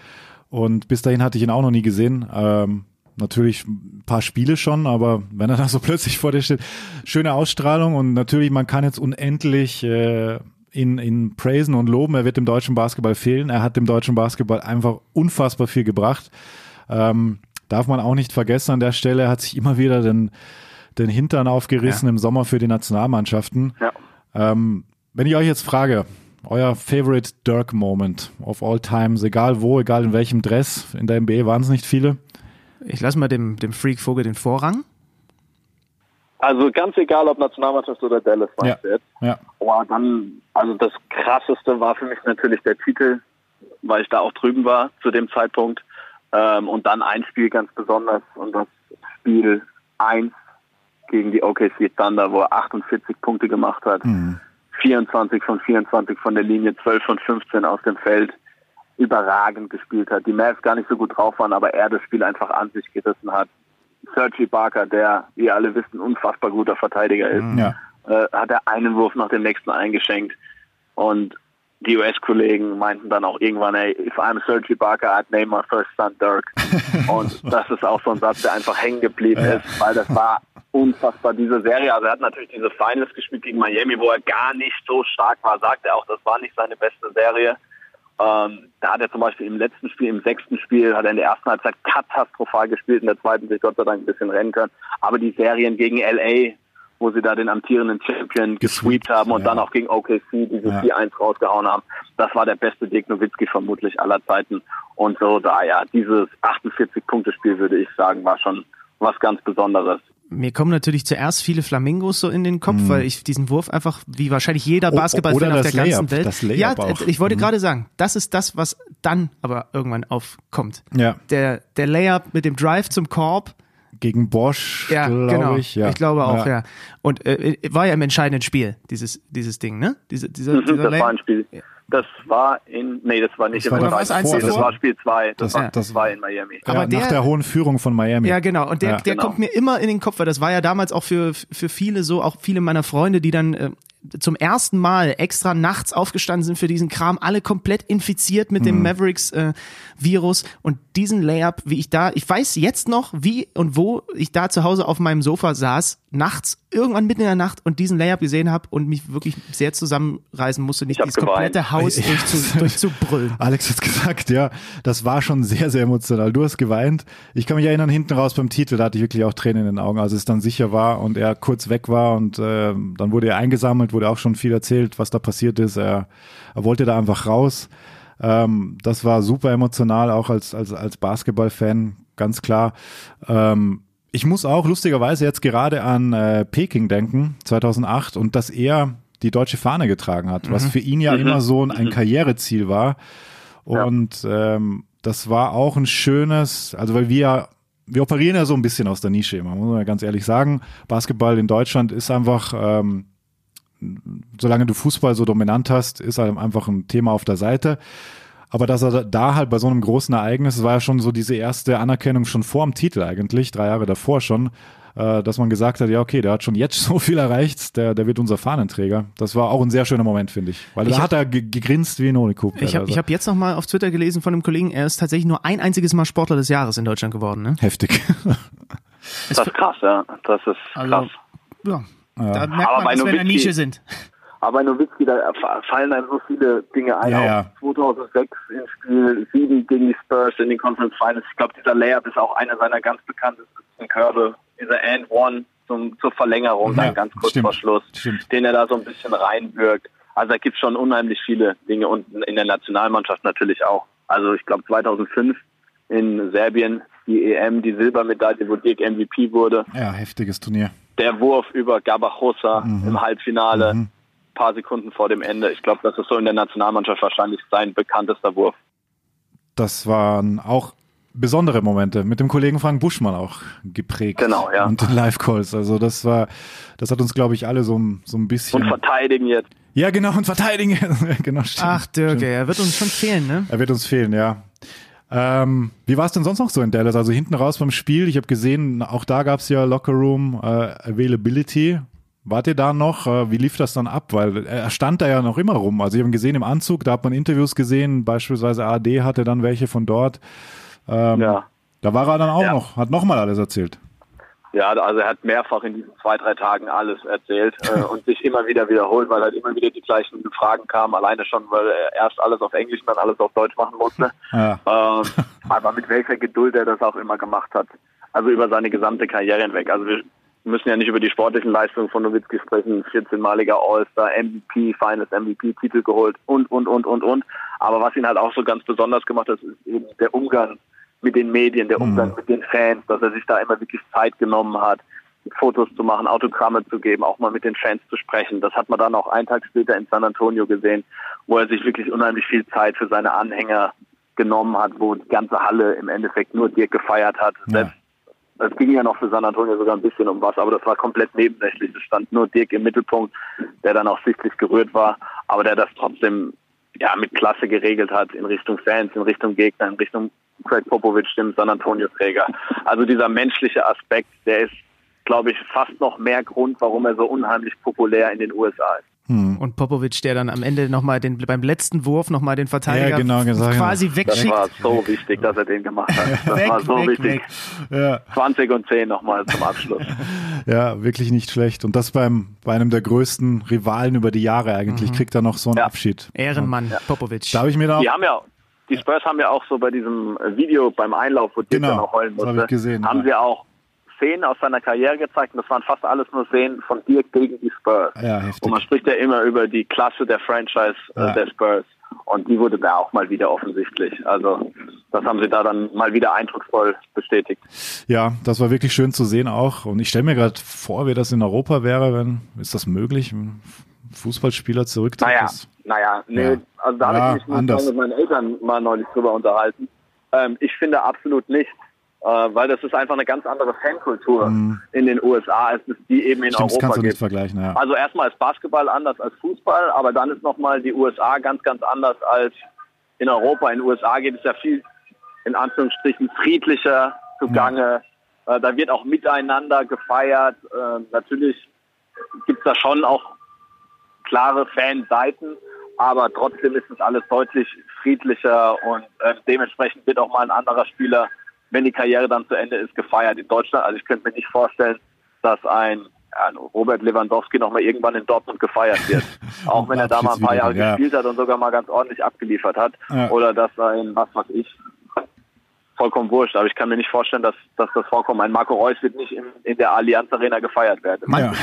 Und bis dahin hatte ich ihn auch noch nie gesehen. Ähm, natürlich ein paar Spiele schon, aber wenn er da so plötzlich vor dir steht, schöne Ausstrahlung und natürlich, man kann jetzt unendlich äh, ihn, ihn praisen und loben. Er wird dem deutschen Basketball fehlen. Er hat dem deutschen Basketball einfach unfassbar viel gebracht. Ähm, darf man auch nicht vergessen an der Stelle, er hat sich immer wieder den, den Hintern aufgerissen ja. im Sommer für die Nationalmannschaften. Ja. Ähm, wenn ich euch jetzt frage, euer Favorite Dirk Moment of all times, egal wo, egal in welchem Dress, in der NBA waren es nicht viele. Ich lasse mal dem, dem Freak Vogel den Vorrang. Also ganz egal, ob Nationalmannschaft oder Dallas ja. jetzt. Ja. Oh, dann, also das krasseste war für mich natürlich der Titel, weil ich da auch drüben war zu dem Zeitpunkt. Ähm, und dann ein Spiel ganz besonders und das Spiel 1 gegen die OKC Thunder, wo er 48 Punkte gemacht hat. Mhm. 24 von 24 von der Linie, 12 von 15 aus dem Feld überragend gespielt hat. Die Mavs gar nicht so gut drauf waren, aber er das Spiel einfach an sich gerissen hat. Sergi Barker, der, wie ihr alle wisst, ein unfassbar guter Verteidiger ist, ja. äh, hat er einen Wurf nach dem nächsten eingeschenkt. Und die US-Kollegen meinten dann auch irgendwann, ey, if I'm Sergi Barker, I'd name my first son Dirk. Und das ist auch so ein Satz, der einfach hängen geblieben ja. ist, weil das war unfassbar, diese Serie. Also er hat natürlich diese Finals gespielt gegen Miami, wo er gar nicht so stark war, sagt er auch, das war nicht seine beste Serie. Ähm, da hat er zum Beispiel im letzten Spiel, im sechsten Spiel, hat er in der ersten Halbzeit katastrophal gespielt, in der zweiten sich Gott sei Dank ein bisschen rennen können. Aber die Serien gegen LA, wo sie da den amtierenden Champion gesweept haben und ja. dann auch gegen OKC diese ja. 4-1 rausgehauen haben, das war der beste Dirk Nowitzki vermutlich aller Zeiten. Und so da, ja, dieses 48-Punkte-Spiel, würde ich sagen, war schon was ganz Besonderes mir kommen natürlich zuerst viele Flamingos so in den Kopf, mhm. weil ich diesen Wurf einfach, wie wahrscheinlich jeder Basketballfan auf der ganzen Welt. Das ja, auch. ich wollte mhm. gerade sagen, das ist das, was dann aber irgendwann aufkommt. Ja. Der, der Layup mit dem Drive zum Korb. Gegen Bosch, ja, glaube genau. ich. Ja. Ich glaube auch, ja. ja. Und äh, war ja im entscheidenden Spiel, dieses, dieses Ding, ne? Diese, dieser, mhm, dieser das Layup. war ein Spiel. Das war in, nee, das war nicht Das war im das zweiten eins Spiel, das war Spiel 2, das, Das- war das- zwei in Miami. Aber ja, der- nach der hohen Führung von Miami. Ja, genau. Und der, Ja. der Genau. kommt mir immer in den Kopf, weil das war ja damals auch für, für viele so, auch viele meiner Freunde, die dann äh, zum ersten Mal extra nachts aufgestanden sind für diesen Kram, alle komplett infiziert mit Mhm. dem Mavericks-Virus und diesen Layup, wie ich da, ich weiß jetzt noch, wie und wo ich da zu Hause auf meinem Sofa saß, nachts, irgendwann mitten in der Nacht und diesen Layup gesehen habe und mich wirklich sehr zusammenreißen musste, nicht dieses komplette. Haus Ja, durchzu, durchzubrüllen. Alex hat gesagt, ja, das war schon sehr, sehr emotional. Du hast geweint. Ich kann mich erinnern, hinten raus beim Titel, da hatte ich wirklich auch Tränen in den Augen, als es dann sicher war und er kurz weg war und äh, dann wurde er eingesammelt, wurde auch schon viel erzählt, was da passiert ist. Er, er wollte da einfach raus. Ähm, das war super emotional, auch als, als, als Basketballfan, ganz klar. Ähm, ich muss auch lustigerweise jetzt gerade an äh, Peking denken, 2008, und dass er die deutsche Fahne getragen hat, was für ihn ja immer so ein, ein Karriereziel war. Und ähm, das war auch ein schönes, also weil wir wir operieren ja so ein bisschen aus der Nische immer, muss man ja ganz ehrlich sagen. Basketball in Deutschland ist einfach, ähm, solange du Fußball so dominant hast, ist halt einfach ein Thema auf der Seite. Aber dass er da halt bei so einem großen Ereignis, war ja schon so diese erste Anerkennung schon vor dem Titel eigentlich, drei Jahre davor schon, äh, dass man gesagt hat, ja okay, der hat schon jetzt so viel erreicht, der, der wird unser Fahnenträger. Das war auch ein sehr schöner Moment, finde ich. Weil Ich da hab- hat er ge- gegrinst wie ein Honigkuchen. Ich habe ich hab jetzt noch mal auf Twitter gelesen von einem Kollegen, er ist tatsächlich nur ein einziges Mal Sportler des Jahres in Deutschland geworden. Ne? Heftig. Das ist krass, ja. Das ist Also, krass. Ja, da merkt Aber man, dass wir in der Nische sind. Aber Nowitzki, da fallen einem so viele Dinge ein. Ja, auch ja. 2006 im Spiel 7 gegen die Spurs in den Conference Finals. Ich glaube, dieser Layup ist auch einer seiner ganz bekanntesten Körbe. Dieser And One zum, zur Verlängerung, Ja, dann ganz kurz stimmt, vor Schluss, stimmt. den er da so ein bisschen reinwirkt. Also da gibt es schon unheimlich viele Dinge und in der Nationalmannschaft natürlich auch. Also ich glaube 2005 in Serbien die EM, die Silbermedaille, wo Dirk MVP wurde ja, heftiges Turnier. der Wurf über Gabachosa Mhm. im Halbfinale, paar Sekunden vor dem Ende. Ich glaube, das ist so in der Nationalmannschaft wahrscheinlich sein bekanntester Wurf. Das waren auch besondere Momente mit dem Kollegen Frank Buschmann auch geprägt. Genau, ja. Und den Live-Calls. Also das war, das hat uns, glaube ich, alle so, ein- so ein bisschen. Und verteidigen jetzt. ja, genau, und verteidigen. genau, stimmt. Ach, Dirk, Stimmt. er wird uns schon fehlen, ne? Er wird uns fehlen, ja. Ähm, wie war es denn sonst noch so in Dallas? Also hinten raus beim Spiel, ich habe gesehen, auch da gab es ja Locker Room äh, Availability. Wart ihr da noch? Äh, wie lief das dann ab? Weil er stand da ja noch immer rum. Also ich habe ihn gesehen im Anzug, da hat man Interviews gesehen, beispielsweise AD hatte dann welche von dort. Ähm, Ja. Da war er dann auch Ja. noch, hat nochmal alles erzählt. Ja, also er hat mehrfach in diesen zwei, drei Tagen alles erzählt äh, und sich immer wieder wiederholt, weil halt immer wieder die gleichen Fragen kamen. Alleine schon, weil er erst alles auf Englisch und dann alles auf Deutsch machen musste. Ja. Ähm, aber mit welcher Geduld er das auch immer gemacht hat. Also über seine gesamte Karriere hinweg. Also wir müssen ja nicht über die sportlichen Leistungen von Nowitzki sprechen. 14-maliger All-Star, MVP, Finals MVP-Titel geholt und, und, und, und, und. Aber was ihn halt auch so ganz besonders gemacht hat, ist eben der Umgang mit den Medien, der Umgang mit den Fans, dass er sich da immer wirklich Zeit genommen hat, Fotos zu machen, Autogramme zu geben, auch mal mit den Fans zu sprechen. Das hat man dann auch einen Tag später in San Antonio gesehen, wo er sich wirklich unheimlich viel Zeit für seine Anhänger genommen hat, wo die ganze Halle im Endeffekt nur Dirk gefeiert hat. Ja. Selbst es ging ja noch für San Antonio sogar ein bisschen um was, aber das war komplett nebensächlich. Es stand nur Dirk im Mittelpunkt, der dann auch sichtlich gerührt war, aber der das trotzdem ja mit Klasse geregelt hat in Richtung Fans, in Richtung Gegner, in Richtung Craig Popovich, dem San Antonio Träger. Also dieser menschliche Aspekt, der ist, glaube ich, fast noch mehr Grund, warum er so unheimlich populär in den USA ist. Und Popovic, der dann am Ende nochmal den, beim letzten Wurf nochmal den Verteidiger Ja, genau, gesagt, quasi Das wegschickt. war so wichtig, dass er den gemacht hat. Das Weg, war so weg, wichtig. weg. Ja, 20 und 10 nochmal zum Abschluss. ja, wirklich nicht schlecht. Und das beim, bei einem der größten Rivalen über die Jahre eigentlich, kriegt er noch so einen Ja. Abschied. Ehrenmann, Popovic. Da habe ich mir da Die haben ja, die Spurs haben ja auch so bei diesem Video beim Einlauf, wo Dirk Genau, dann auch heulen das hab musste, ich gesehen, haben ja. sie auch Szenen aus seiner Karriere gezeigt und das waren fast alles nur Szenen von Dirk gegen die Spurs. Ja, heftig. Und man spricht ja immer über die Klasse der Franchise Ja. äh, der Spurs. Und die wurde da auch mal wieder offensichtlich. Also das haben sie da dann mal wieder eindrucksvoll bestätigt. Ja, das war wirklich schön zu sehen auch. Und ich stelle mir gerade vor, wie das in Europa wäre, wenn, ist das möglich, Fußballspieler zurücktritt? Naja, Das- naja, nee, Ja. also da Ja, habe ich mich mit meinen Eltern mal neulich drüber unterhalten. Ähm, ich finde absolut nicht. Äh, weil das ist einfach eine ganz andere Fankultur mhm. in den USA, als es die eben in Stimmt, Europa kannst du gibt. nicht vergleichen, ja. Also erstmal ist Basketball anders als Fußball, aber dann ist nochmal die USA ganz, ganz anders als in Europa. In den USA geht es ja viel, in Anführungsstrichen, friedlicher zugange. Äh, da wird auch miteinander gefeiert. Äh, natürlich gibt es da schon auch klare Fanseiten, aber trotzdem ist es alles deutlich friedlicher und äh, dementsprechend wird auch mal ein anderer Spieler wenn die Karriere dann zu Ende ist, gefeiert in Deutschland. Also ich könnte mir nicht vorstellen, dass ein ja, Robert Lewandowski noch mal irgendwann in Dortmund gefeiert wird. Auch wenn er da mal ein paar Jahre ja. gespielt hat und sogar mal ganz ordentlich abgeliefert hat. Ja. Oder dass ein, was weiß ich, vollkommen wurscht. Aber ich kann mir nicht vorstellen, dass, dass das vorkommt. Ein Marco Reus wird nicht in, in der Allianz Arena gefeiert werden. Man,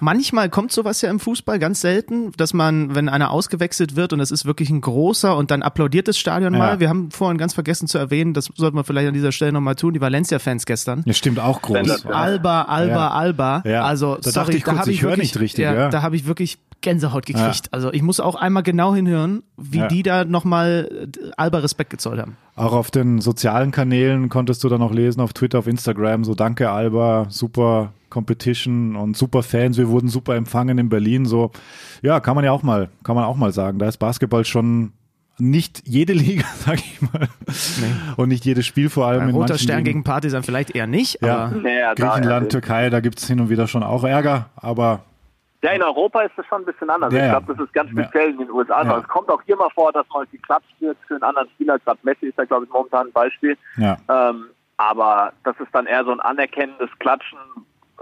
manchmal kommt sowas ja im Fußball ganz selten, dass man, wenn einer ausgewechselt wird und es ist wirklich ein großer und dann applaudiert das Stadion ja. mal. Wir haben vorhin ganz vergessen zu erwähnen, das sollte man vielleicht an dieser Stelle nochmal tun, die Valencia-Fans gestern. Ja, stimmt, auch groß. Alba, Alba, ja. Alba. Ja. Also, da sorry, ich, kurz, da ich, höre nicht richtig. Ja, ja. Da habe ich wirklich Gänsehaut gekriegt. Ja. Also ich muss auch einmal genau hinhören, wie ja. die da nochmal Alba Respekt gezollt haben. Auch auf den sozialen Kanälen konntest du dann noch lesen, auf Twitter, auf Instagram, so danke Alba, super Competition und super Fans, wir wurden super empfangen in Berlin. So, ja, kann man ja auch mal, kann man auch mal sagen. Da ist Basketball schon nicht jede Liga, sag ich mal. Nee. Und nicht jedes Spiel vor allem. Ein roter Stern Ligen. gegen Partisan vielleicht eher nicht. Ja, aber ja, Griechenland, Türkei, da gibt's hin und wieder schon auch Ärger, aber ja, in Europa ist das schon ein bisschen anders. Ja, ich glaube, das ist ganz speziell ja. in den USA. Ja. Es kommt auch hier mal vor, dass mal geklatscht wird für einen anderen Spieler. Gerade Messi ist da, glaube ich, momentan ein Beispiel. Ja. Ähm, aber das ist dann eher so ein anerkennendes Klatschen,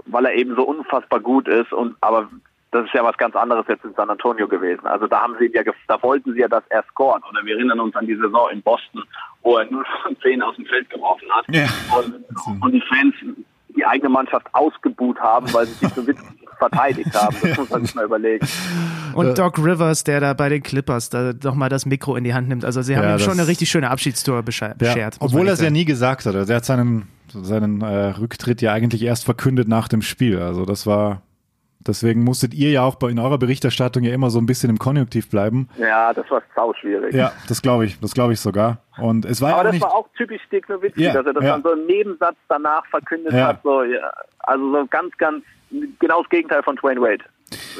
weil er eben so unfassbar gut ist. Und aber das ist ja was ganz anderes jetzt in San Antonio gewesen. Also da haben sie ja, da wollten sie ja, dass er scored. Oder wir erinnern uns an die Saison in Boston, wo er nur von 10 aus dem Feld geworfen hat. Ja. Und, und die Fans die eigene Mannschaft ausgebuht haben, weil sie sich so witzig verteidigt haben. Das muss man sich mal überlegen. Und Doc Rivers, der da bei den Clippers da nochmal das Mikro in die Hand nimmt. Also sie haben ja, ihm schon eine richtig schöne Abschiedstour beschert. Ja, obwohl er es ja nie gesagt hat. Also er hat seinen, seinen äh, Rücktritt ja eigentlich erst verkündet nach dem Spiel. Also das war Deswegen musstet ihr ja auch bei, in eurer Berichterstattung ja immer so ein bisschen im Konjunktiv bleiben. Ja, das war sau schwierig. Ja, das glaube ich, das glaube ich sogar. Und es war Aber ja das nicht, war auch typisch Dirk Nowitzki, Ja, dass er das ja. dann so im Nebensatz danach verkündet Ja. hat. So, ja, also so ganz, ganz genau das Gegenteil von Dwayne Wade.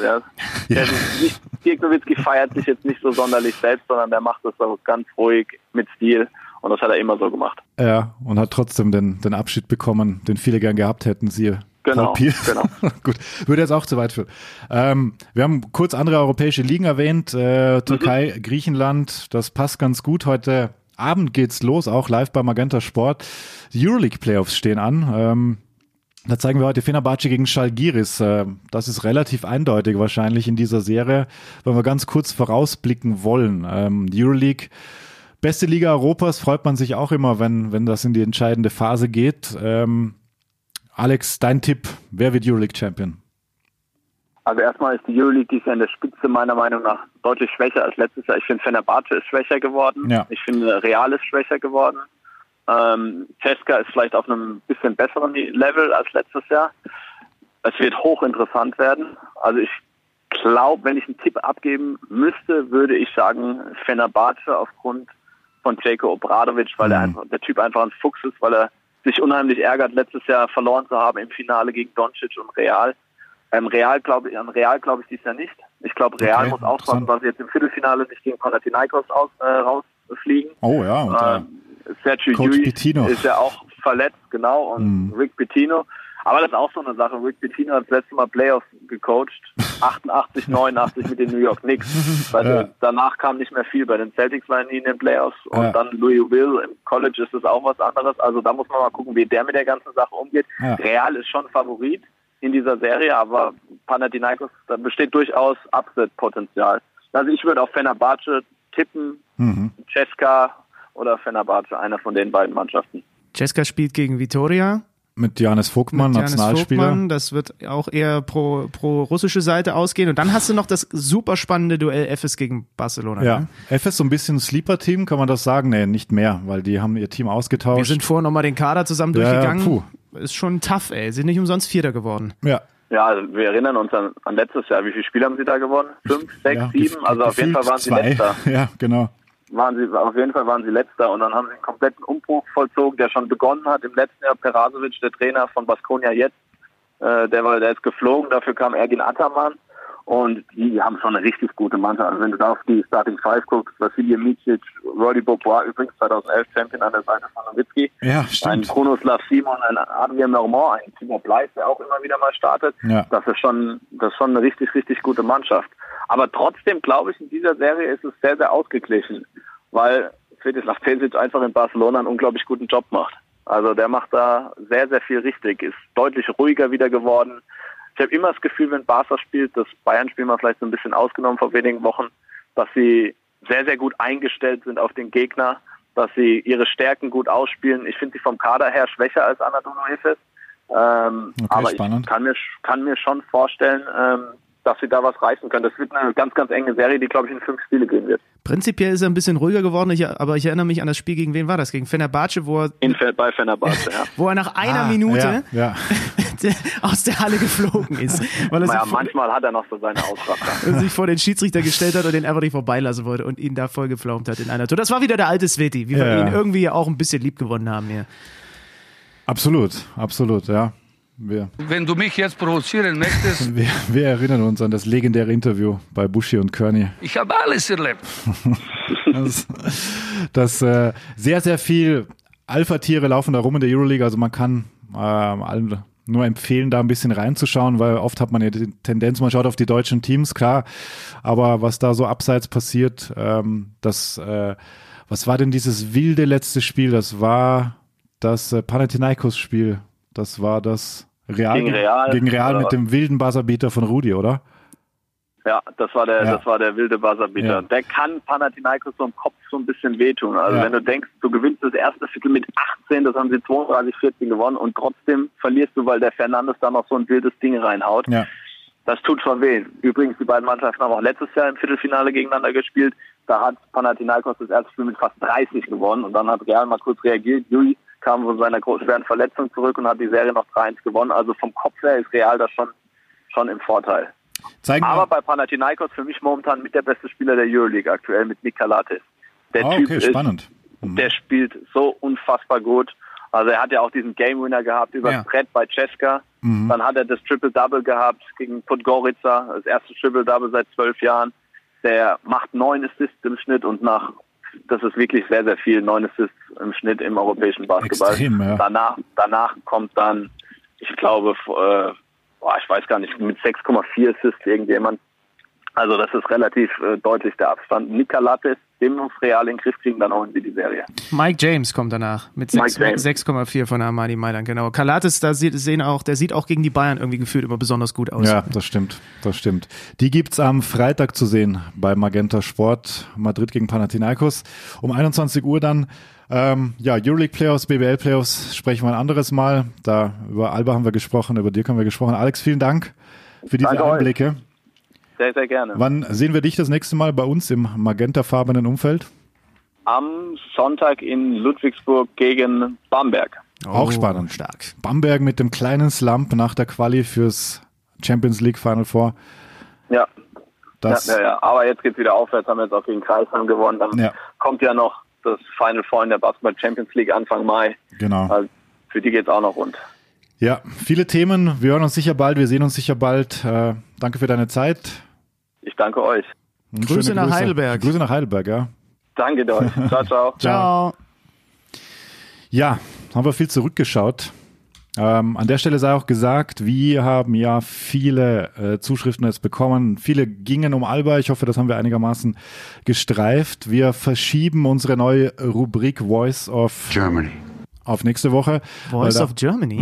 Ja. Ist nicht, Dirk Nowitzki feiert sich jetzt nicht so sonderlich selbst, sondern der macht das so ganz ruhig mit Stil. Und das hat er immer so gemacht. Ja, und hat trotzdem den, den Abschied bekommen, den viele gern gehabt hätten, siehe Genau, Paul Pierce. genau. Gut, würde jetzt auch zu weit führen. Ähm, wir haben kurz andere europäische Ligen erwähnt, äh, Türkei, Mhm. Griechenland, das passt ganz gut. Heute Abend geht's los, auch live bei Magenta Sport. Die Euroleague Playoffs stehen an. Ähm, da zeigen wir heute Fenerbahce gegen Schalgiris. Äh, Das ist relativ eindeutig wahrscheinlich in dieser Serie, wenn wir ganz kurz vorausblicken wollen. Ähm, Die Euroleague, beste Liga Europas, freut man sich auch immer, wenn, wenn das in die entscheidende Phase geht. Ähm, Alex, dein Tipp, wer wird Euroleague Champion? Also erstmal ist die Euroleague dieses Jahr in der Spitze meiner Meinung nach deutlich schwächer als letztes Jahr. Ich finde Fenerbahce ist schwächer geworden. Ja. Ich finde Real ist schwächer geworden. Ähm, Cesca ist vielleicht auf einem bisschen besseren Level als letztes Jahr. Es wird hochinteressant werden. Also ich glaube, wenn ich einen Tipp abgeben müsste, würde ich sagen Fenerbahce aufgrund von Jeko Obradovic, weil er Mhm. einfach, der Typ einfach ein Fuchs ist, weil er sich unheimlich ärgert, letztes Jahr verloren zu haben im Finale gegen Doncic und Real. Ähm, Real glaube ich, an Real glaube ich dies Jahr nicht. Ich glaube, Real Okay, muss aufpassen, dass sie jetzt im Viertelfinale nicht gegen Panathinaikos aus, äh, rausfliegen. Oh ja, und, äh, Ähm, Sergio Coach Yui Pitino. ist ja auch verletzt, genau, und Mhm. Rick Pitino. Aber das ist auch so eine Sache. Rick Pitino hat das letzte Mal Playoffs gecoacht. 88, 89 mit den New York Knicks. Weil Ja. Danach kam nicht mehr viel. Bei den Celtics waren die in den Playoffs. Und Ja. dann Louis Will im College ist das auch was anderes. Also da muss man mal gucken, wie der mit der ganzen Sache umgeht. Ja. Real ist schon Favorit in dieser Serie, aber Panathinaikos, da besteht durchaus Upset-Potenzial. Also ich würde auf Fenerbahce tippen, mhm. Cesca oder Fenerbahce, einer von den beiden Mannschaften. Cesca spielt gegen Vitoria. Mit Johannes Vogtmann, mit Janis Nationalspieler. Vogtmann. Das wird auch eher pro, pro russische Seite ausgehen. Und dann hast du noch das super spannende Duell FS gegen Barcelona. Ja, Ne? FS so ein bisschen Sleeper-Team, kann man das sagen? Nee, nicht mehr, weil die haben ihr Team ausgetauscht. Wir sind vorhin nochmal den Kader zusammen Ja, durchgegangen. puh. Ist schon tough, ey. Sind nicht umsonst Vierter geworden. ja, Ja, also wir erinnern uns an, an letztes Jahr. Wie viele Spiele haben sie da gewonnen? Fünf, sechs, ja, sieben? Also auf jeden Fall waren sie zwei. letzter. Ja, genau. Waren sie, auf jeden Fall waren sie letzter und dann haben sie einen kompletten Umbruch vollzogen, der schon begonnen hat im letzten Jahr. Perasovic, der Trainer von Baskonia jetzt, äh, der war, der ist geflogen, dafür kam Ergin Ataman und die haben schon eine richtig gute Mannschaft. Also wenn du da auf die Starting Five guckst, Vasilij Micic, Roddy Bobois, übrigens 2011 Champion an der Seite von Nowitzki, Ja, ein stimmt. Kronoslav Simon, ein Adrien Normand, ein Timo Bleis, der auch immer wieder mal startet. Ja. Das ist schon, das ist schon eine richtig, richtig gute Mannschaft. Aber trotzdem glaube ich, in dieser Serie ist es sehr, sehr ausgeglichen, weil Svetislav Pesic einfach in Barcelona einen unglaublich guten Job macht. Also der macht da sehr, sehr viel richtig, ist deutlich ruhiger wieder geworden. Ich habe immer das Gefühl, wenn Barca spielt, das Bayern-Spiel mal vielleicht so ein bisschen ausgenommen vor wenigen Wochen, dass sie sehr, sehr gut eingestellt sind auf den Gegner, dass sie ihre Stärken gut ausspielen. Ich finde sie vom Kader her schwächer als Anadolu Efes. Ähm, Okay, aber spannend. ich kann mir, kann mir schon vorstellen, ähm, dass sie da was reißen können. Das wird eine ganz, ganz enge Serie, die, glaube ich, in fünf Spiele gehen wird. Prinzipiell ist er ein bisschen ruhiger geworden, ich, aber ich erinnere mich an das Spiel gegen wen war das? Gegen Fenerbahce, wo er, In, bei Fenerbahce, ja. wo er nach einer Ah, Minute Ja, ja. aus der Halle geflogen ist, weil er sich, Naja, vor, manchmal hat er noch so seine Ausraster. er sich vor den Schiedsrichter gestellt hat und den einfach nicht vorbeilassen wollte und ihn da voll geflaumt hat in einer Tour. Das war wieder der alte Sveti, wie wir Ja. ihn irgendwie auch ein bisschen lieb gewonnen haben hier. Absolut, absolut, ja. Wir, Wenn du mich jetzt provozieren möchtest, wir, wir erinnern uns an das legendäre Interview bei Buschi und Kearney. ich habe alles erlebt. Das, das äh, sehr, sehr viel Alpha-Tiere laufen da rum in der Euroleague. Also man kann ähm, allen nur empfehlen, da ein bisschen reinzuschauen, weil oft hat man ja die Tendenz, man schaut auf die deutschen Teams, klar. Aber was da so abseits passiert, ähm, das, äh, was war denn dieses wilde letzte Spiel? Das war das äh, Panathinaikos-Spiel. Das war das Real Gegen Real, gegen Real mit dem wilden Buzzerbeater von Rudi, oder? Ja, das war der, Ja. das war der wilde Buzzerbeater. Ja. Der kann Panathinaikos so im Kopf so ein bisschen wehtun. Also Ja. wenn du denkst, du gewinnst das erste Viertel mit 18, das haben sie 32, 14 gewonnen und trotzdem verlierst du, weil der Fernandes da noch so ein wildes Ding reinhaut. Ja. Das tut schon weh. Übrigens, die beiden Mannschaften haben auch letztes Jahr im Viertelfinale gegeneinander gespielt. Da hat Panathinaikos das erste Spiel mit fast 30 gewonnen und dann hat Real mal kurz reagiert. Jui kam von seiner großen schweren Verletzung zurück und hat die Serie noch 3-1 gewonnen. Also vom Kopf her ist Real da schon, schon im Vorteil. Zeigen Aber bei Panathinaikos für mich momentan mit der beste Spieler der Euroleague aktuell mit Nick Kalates. Der Ah, Typ okay, ist, spannend. der spielt so unfassbar gut. Also er hat ja auch diesen Game Winner gehabt über Ja. Brett bei Cesca. Mhm. Dann hat er das Triple Double gehabt gegen Podgorica, das erste Triple Double seit zwölf Jahren. Der macht neun Assists im Schnitt und nach das ist wirklich sehr, sehr viel, neun Assists im Schnitt im europäischen Basketball. Extrem, ja. Danach, danach kommt dann, ich glaube, äh, boah, ich weiß gar nicht, mit 6,4 Assists irgendjemand. Also das ist relativ äh, deutlich der Abstand. Nikolates, den muss Real in den Griff kriegen, dann holen sie die Serie. Mike James kommt danach mit Mike 6 James. 6,4 von Armani Mailand, genau. Kalates, da sieht, sehen auch, der sieht auch gegen die Bayern irgendwie gefühlt immer besonders gut aus. Ja, das stimmt, das stimmt. Die gibt's am Freitag zu sehen bei Magenta Sport, Madrid gegen Panathinaikos. Um 21 Uhr dann, ähm, ja, Euroleague Playoffs, BBL Playoffs sprechen wir ein anderes Mal. Da über Alba haben wir gesprochen, über Dirk haben wir gesprochen. Alex, vielen Dank für diese Danke euch. Einblicke. Sehr, sehr gerne. Wann sehen wir dich das nächste Mal bei uns im magentafarbenen Umfeld? Am Sonntag in Ludwigsburg gegen Bamberg. Auch spannend. Oh, Stark. Bamberg mit dem kleinen Slump nach der Quali fürs Champions League Final Four. Ja, Das, ja, ja, ja. Aber jetzt geht's wieder aufwärts, haben jetzt auch gegen Kreisheim gewonnen. Dann Ja. kommt ja noch das Final Four in der Basketball Champions League Anfang Mai. genau. Also für die geht's auch noch rund. Ja, viele Themen. Wir hören uns sicher bald, wir sehen uns sicher bald. Äh, danke für deine Zeit. Ich danke euch. Und Grüße schöne nach Heidelberg. Grüße nach Heidelberg, ja. Danke euch. Ciao, ciao. Ciao. Ja, haben wir viel zurückgeschaut. Ähm, an der Stelle sei auch gesagt, wir haben ja viele äh, Zuschriften jetzt bekommen. Viele gingen um Alba. Ich hoffe, das haben wir einigermaßen gestreift. Wir verschieben unsere neue Rubrik Voice of Germany. auf nächste Woche. Voice Weil of Germany.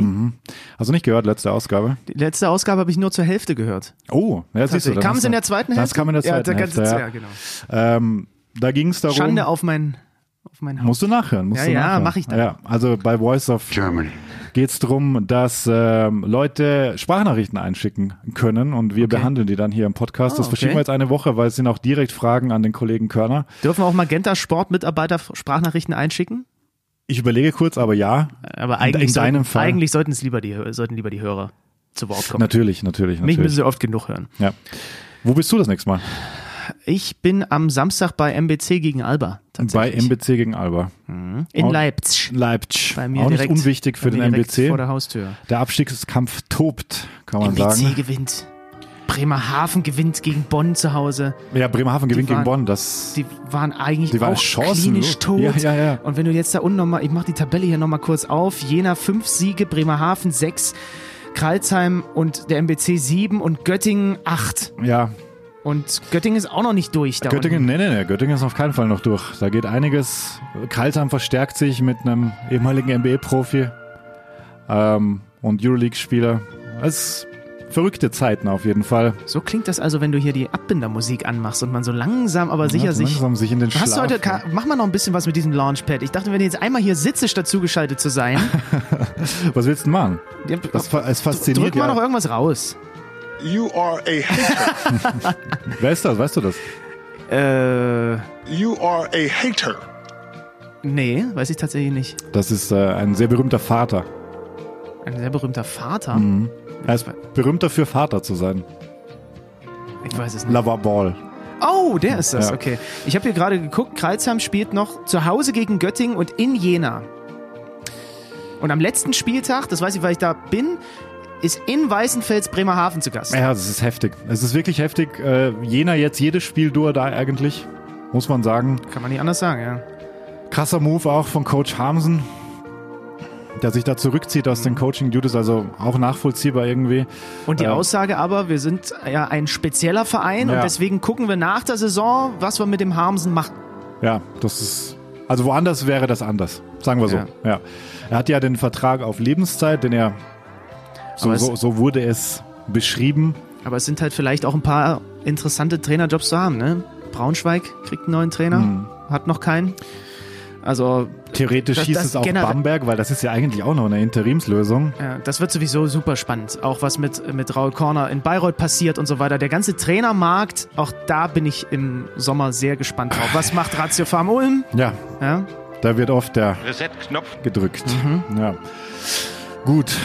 da, Hast du nicht gehört, letzte Ausgabe? Die letzte Ausgabe habe ich nur zur Hälfte gehört. Oh, ja, siehst du. Kam es in der zweiten Hälfte? Das kam in der zweiten ja, da Hälfte, ja. ja, genau. Ähm, da ging es darum. Schande auf mein, auf mein Haus. Musst du nachhören. Musst Ja, du ja, nachhören. mach ich dann. Ja, also bei Voice of Germany. Geht es darum, dass ähm, Leute Sprachnachrichten einschicken können und wir behandeln die dann hier im Podcast. Ah, das verschieben okay. wir jetzt eine Woche, weil es sind auch direkt Fragen an den Kollegen Körner. Dürfen auch Magenta Sport-Mitarbeiter Sprachnachrichten einschicken? Ich überlege kurz, aber ja. Aber eigentlich, in deinem sollten, Fall. eigentlich sollten es lieber die, sollten lieber die Hörer zu Wort kommen. Natürlich, natürlich, Mich müssen natürlich. sie oft genug hören. Ja. Wo bist du das nächste Mal? Ich bin am Samstag bei MBC gegen Alba. Bei. MBC gegen Alba. In Auch- Leipzig. Leipzig. Bei mir Auch direkt, nicht unwichtig für den MBC. Vor der Haustür. Der Abstiegskampf tobt, kann man MBC sagen. gewinnt. Bremerhaven gewinnt gegen Bonn zu Hause. Ja, Bremerhaven gewinnt waren- gegen Bonn. Das Die waren eigentlich Die waren auch klinisch tot. Ja, ja, ja. Und wenn du jetzt da unten nochmal, ich mach die Tabelle hier nochmal kurz auf. Jena fünf Siege, Bremerhaven sechs, Kralsheim und der MBC sieben und Göttingen acht. ja, Und Göttingen ist auch noch nicht durch da Göttingen, nee, nee, nee, Göttingen ist auf keinen Fall noch durch. Da geht einiges. Karlsheim verstärkt sich mit einem ehemaligen NBA-Profi ähm, und Euroleague-Spieler. Es verrückte Zeiten auf jeden Fall. So klingt das also, wenn du hier die Abbindermusik anmachst und man so langsam, aber sicher Ja, sich. langsam sich in den Hast du Schlaf. heute, mach mal noch ein bisschen was mit diesem Launchpad. Ich dachte, wenn du jetzt einmal hier sitzt, dazugeschaltet zu sein, Was willst du denn machen? Das, fa- es fasziniert drück mal ja. noch irgendwas raus. You are a hater. Wer ist das? Weißt du das? Äh, You are a hater. nee, weiß ich tatsächlich nicht. Das ist äh, ein sehr berühmter Vater. Ein sehr berühmter Vater. Mhm. Er ist berühmter für Vater zu sein. Ich weiß es nicht. Lava Ball. Oh, der ist das, Ja. okay. Ich habe hier gerade geguckt, Kreilsheim spielt noch zu Hause gegen Göttingen und in Jena. Und am letzten Spieltag, das weiß ich, weil ich da bin, ist in Weißenfels Bremerhaven zu Gast. Ja, das ist heftig. Es ist wirklich heftig. Äh, Jena jetzt jedes Spiel du da eigentlich, muss man sagen. Kann man nicht anders sagen, ja. Krasser Move auch von Coach Hamsen, der sich da zurückzieht aus den Coaching-Duties, also auch nachvollziehbar irgendwie. Und die Ja. Aussage aber, wir sind ja ein spezieller Verein Ja. und deswegen gucken wir nach der Saison, was wir mit dem Harmsen machen. Ja, das ist. Also woanders wäre das anders. Sagen wir so. Ja. Ja. Er hat ja den Vertrag auf Lebenszeit, den er. So, so, so wurde es beschrieben. Aber es sind halt vielleicht auch ein paar interessante Trainerjobs zu haben, ne? Braunschweig kriegt einen neuen Trainer, Mhm. hat noch keinen. Also, Theoretisch Das- hieß das es auch Bamberg, weil das ist ja eigentlich auch noch eine Interimslösung. ja, das wird sowieso super spannend. Auch was mit, mit Raul Korner in Bayreuth passiert und so weiter. Der ganze Trainermarkt, auch da bin ich im Sommer sehr gespannt drauf. Was macht Ratio Farm Ulm? Ja, Ja? da wird oft der Reset-Knopf. gedrückt. Mhm. Ja. Gut.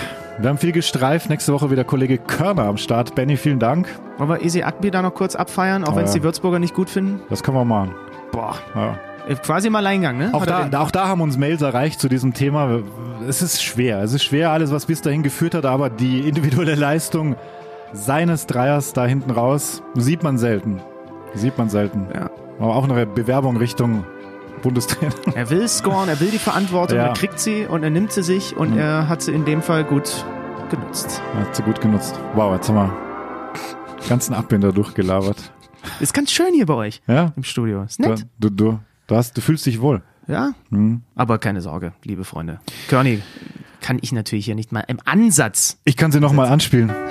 Wir haben viel gestreift. Nächste Woche wieder Kollege Körner am Start. Benny, vielen Dank. Wollen wir Easy Akbi da noch kurz abfeiern, auch Oh wenn es ja. die Würzburger nicht gut finden? Das können wir machen. Boah, Ja. äh, quasi im Alleingang, ne? Auch da- auch da haben uns Mails erreicht zu diesem Thema. Es ist schwer. Es ist schwer, alles, was bis dahin geführt hat, aber die individuelle Leistung seines Dreiers da hinten raus sieht man selten. Sieht man selten. Ja. Aber auch eine Bewerbung Richtung Bundestrainer. Er will scoren, er will die Verantwortung, Ja. er kriegt sie und er nimmt sie sich und Mhm. er hat sie in dem Fall gut genutzt. Hat sie gut genutzt. Wow, jetzt haben wir ganzen Abbinder durchgelabert. Ist ganz schön hier bei euch Ja? im Studio. Ist Du, nett. du, du, du, hast, du fühlst dich wohl. Ja, Mhm. aber keine Sorge, liebe Freunde. Körny kann ich natürlich hier nicht mal im Ansatz. Ich kann sie nochmal anspielen.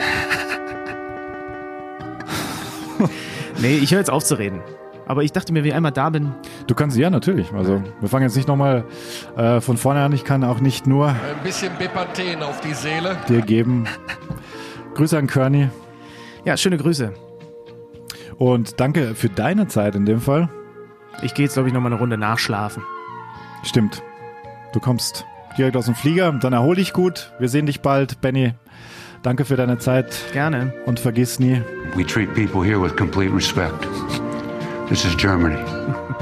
Nee, ich höre jetzt auf zu reden. Aber ich dachte mir, wie ich einmal da bin, Du kannst ja natürlich. Also wir fangen jetzt nicht nochmal äh, von vorne an. Ich kann auch nicht nur Ein bisschen Bepanthen auf die Seele. dir geben. Grüße an Körny ja, schöne Grüße. und danke für deine Zeit in dem Fall. Ich gehe jetzt, glaube ich, nochmal eine Runde nachschlafen. Stimmt. Du kommst direkt aus dem Flieger, dann erhol dich gut. Wir sehen dich bald, Benny. Danke für deine Zeit Gerne. und vergiss nie, We treat people here with complete respect. This is Germany.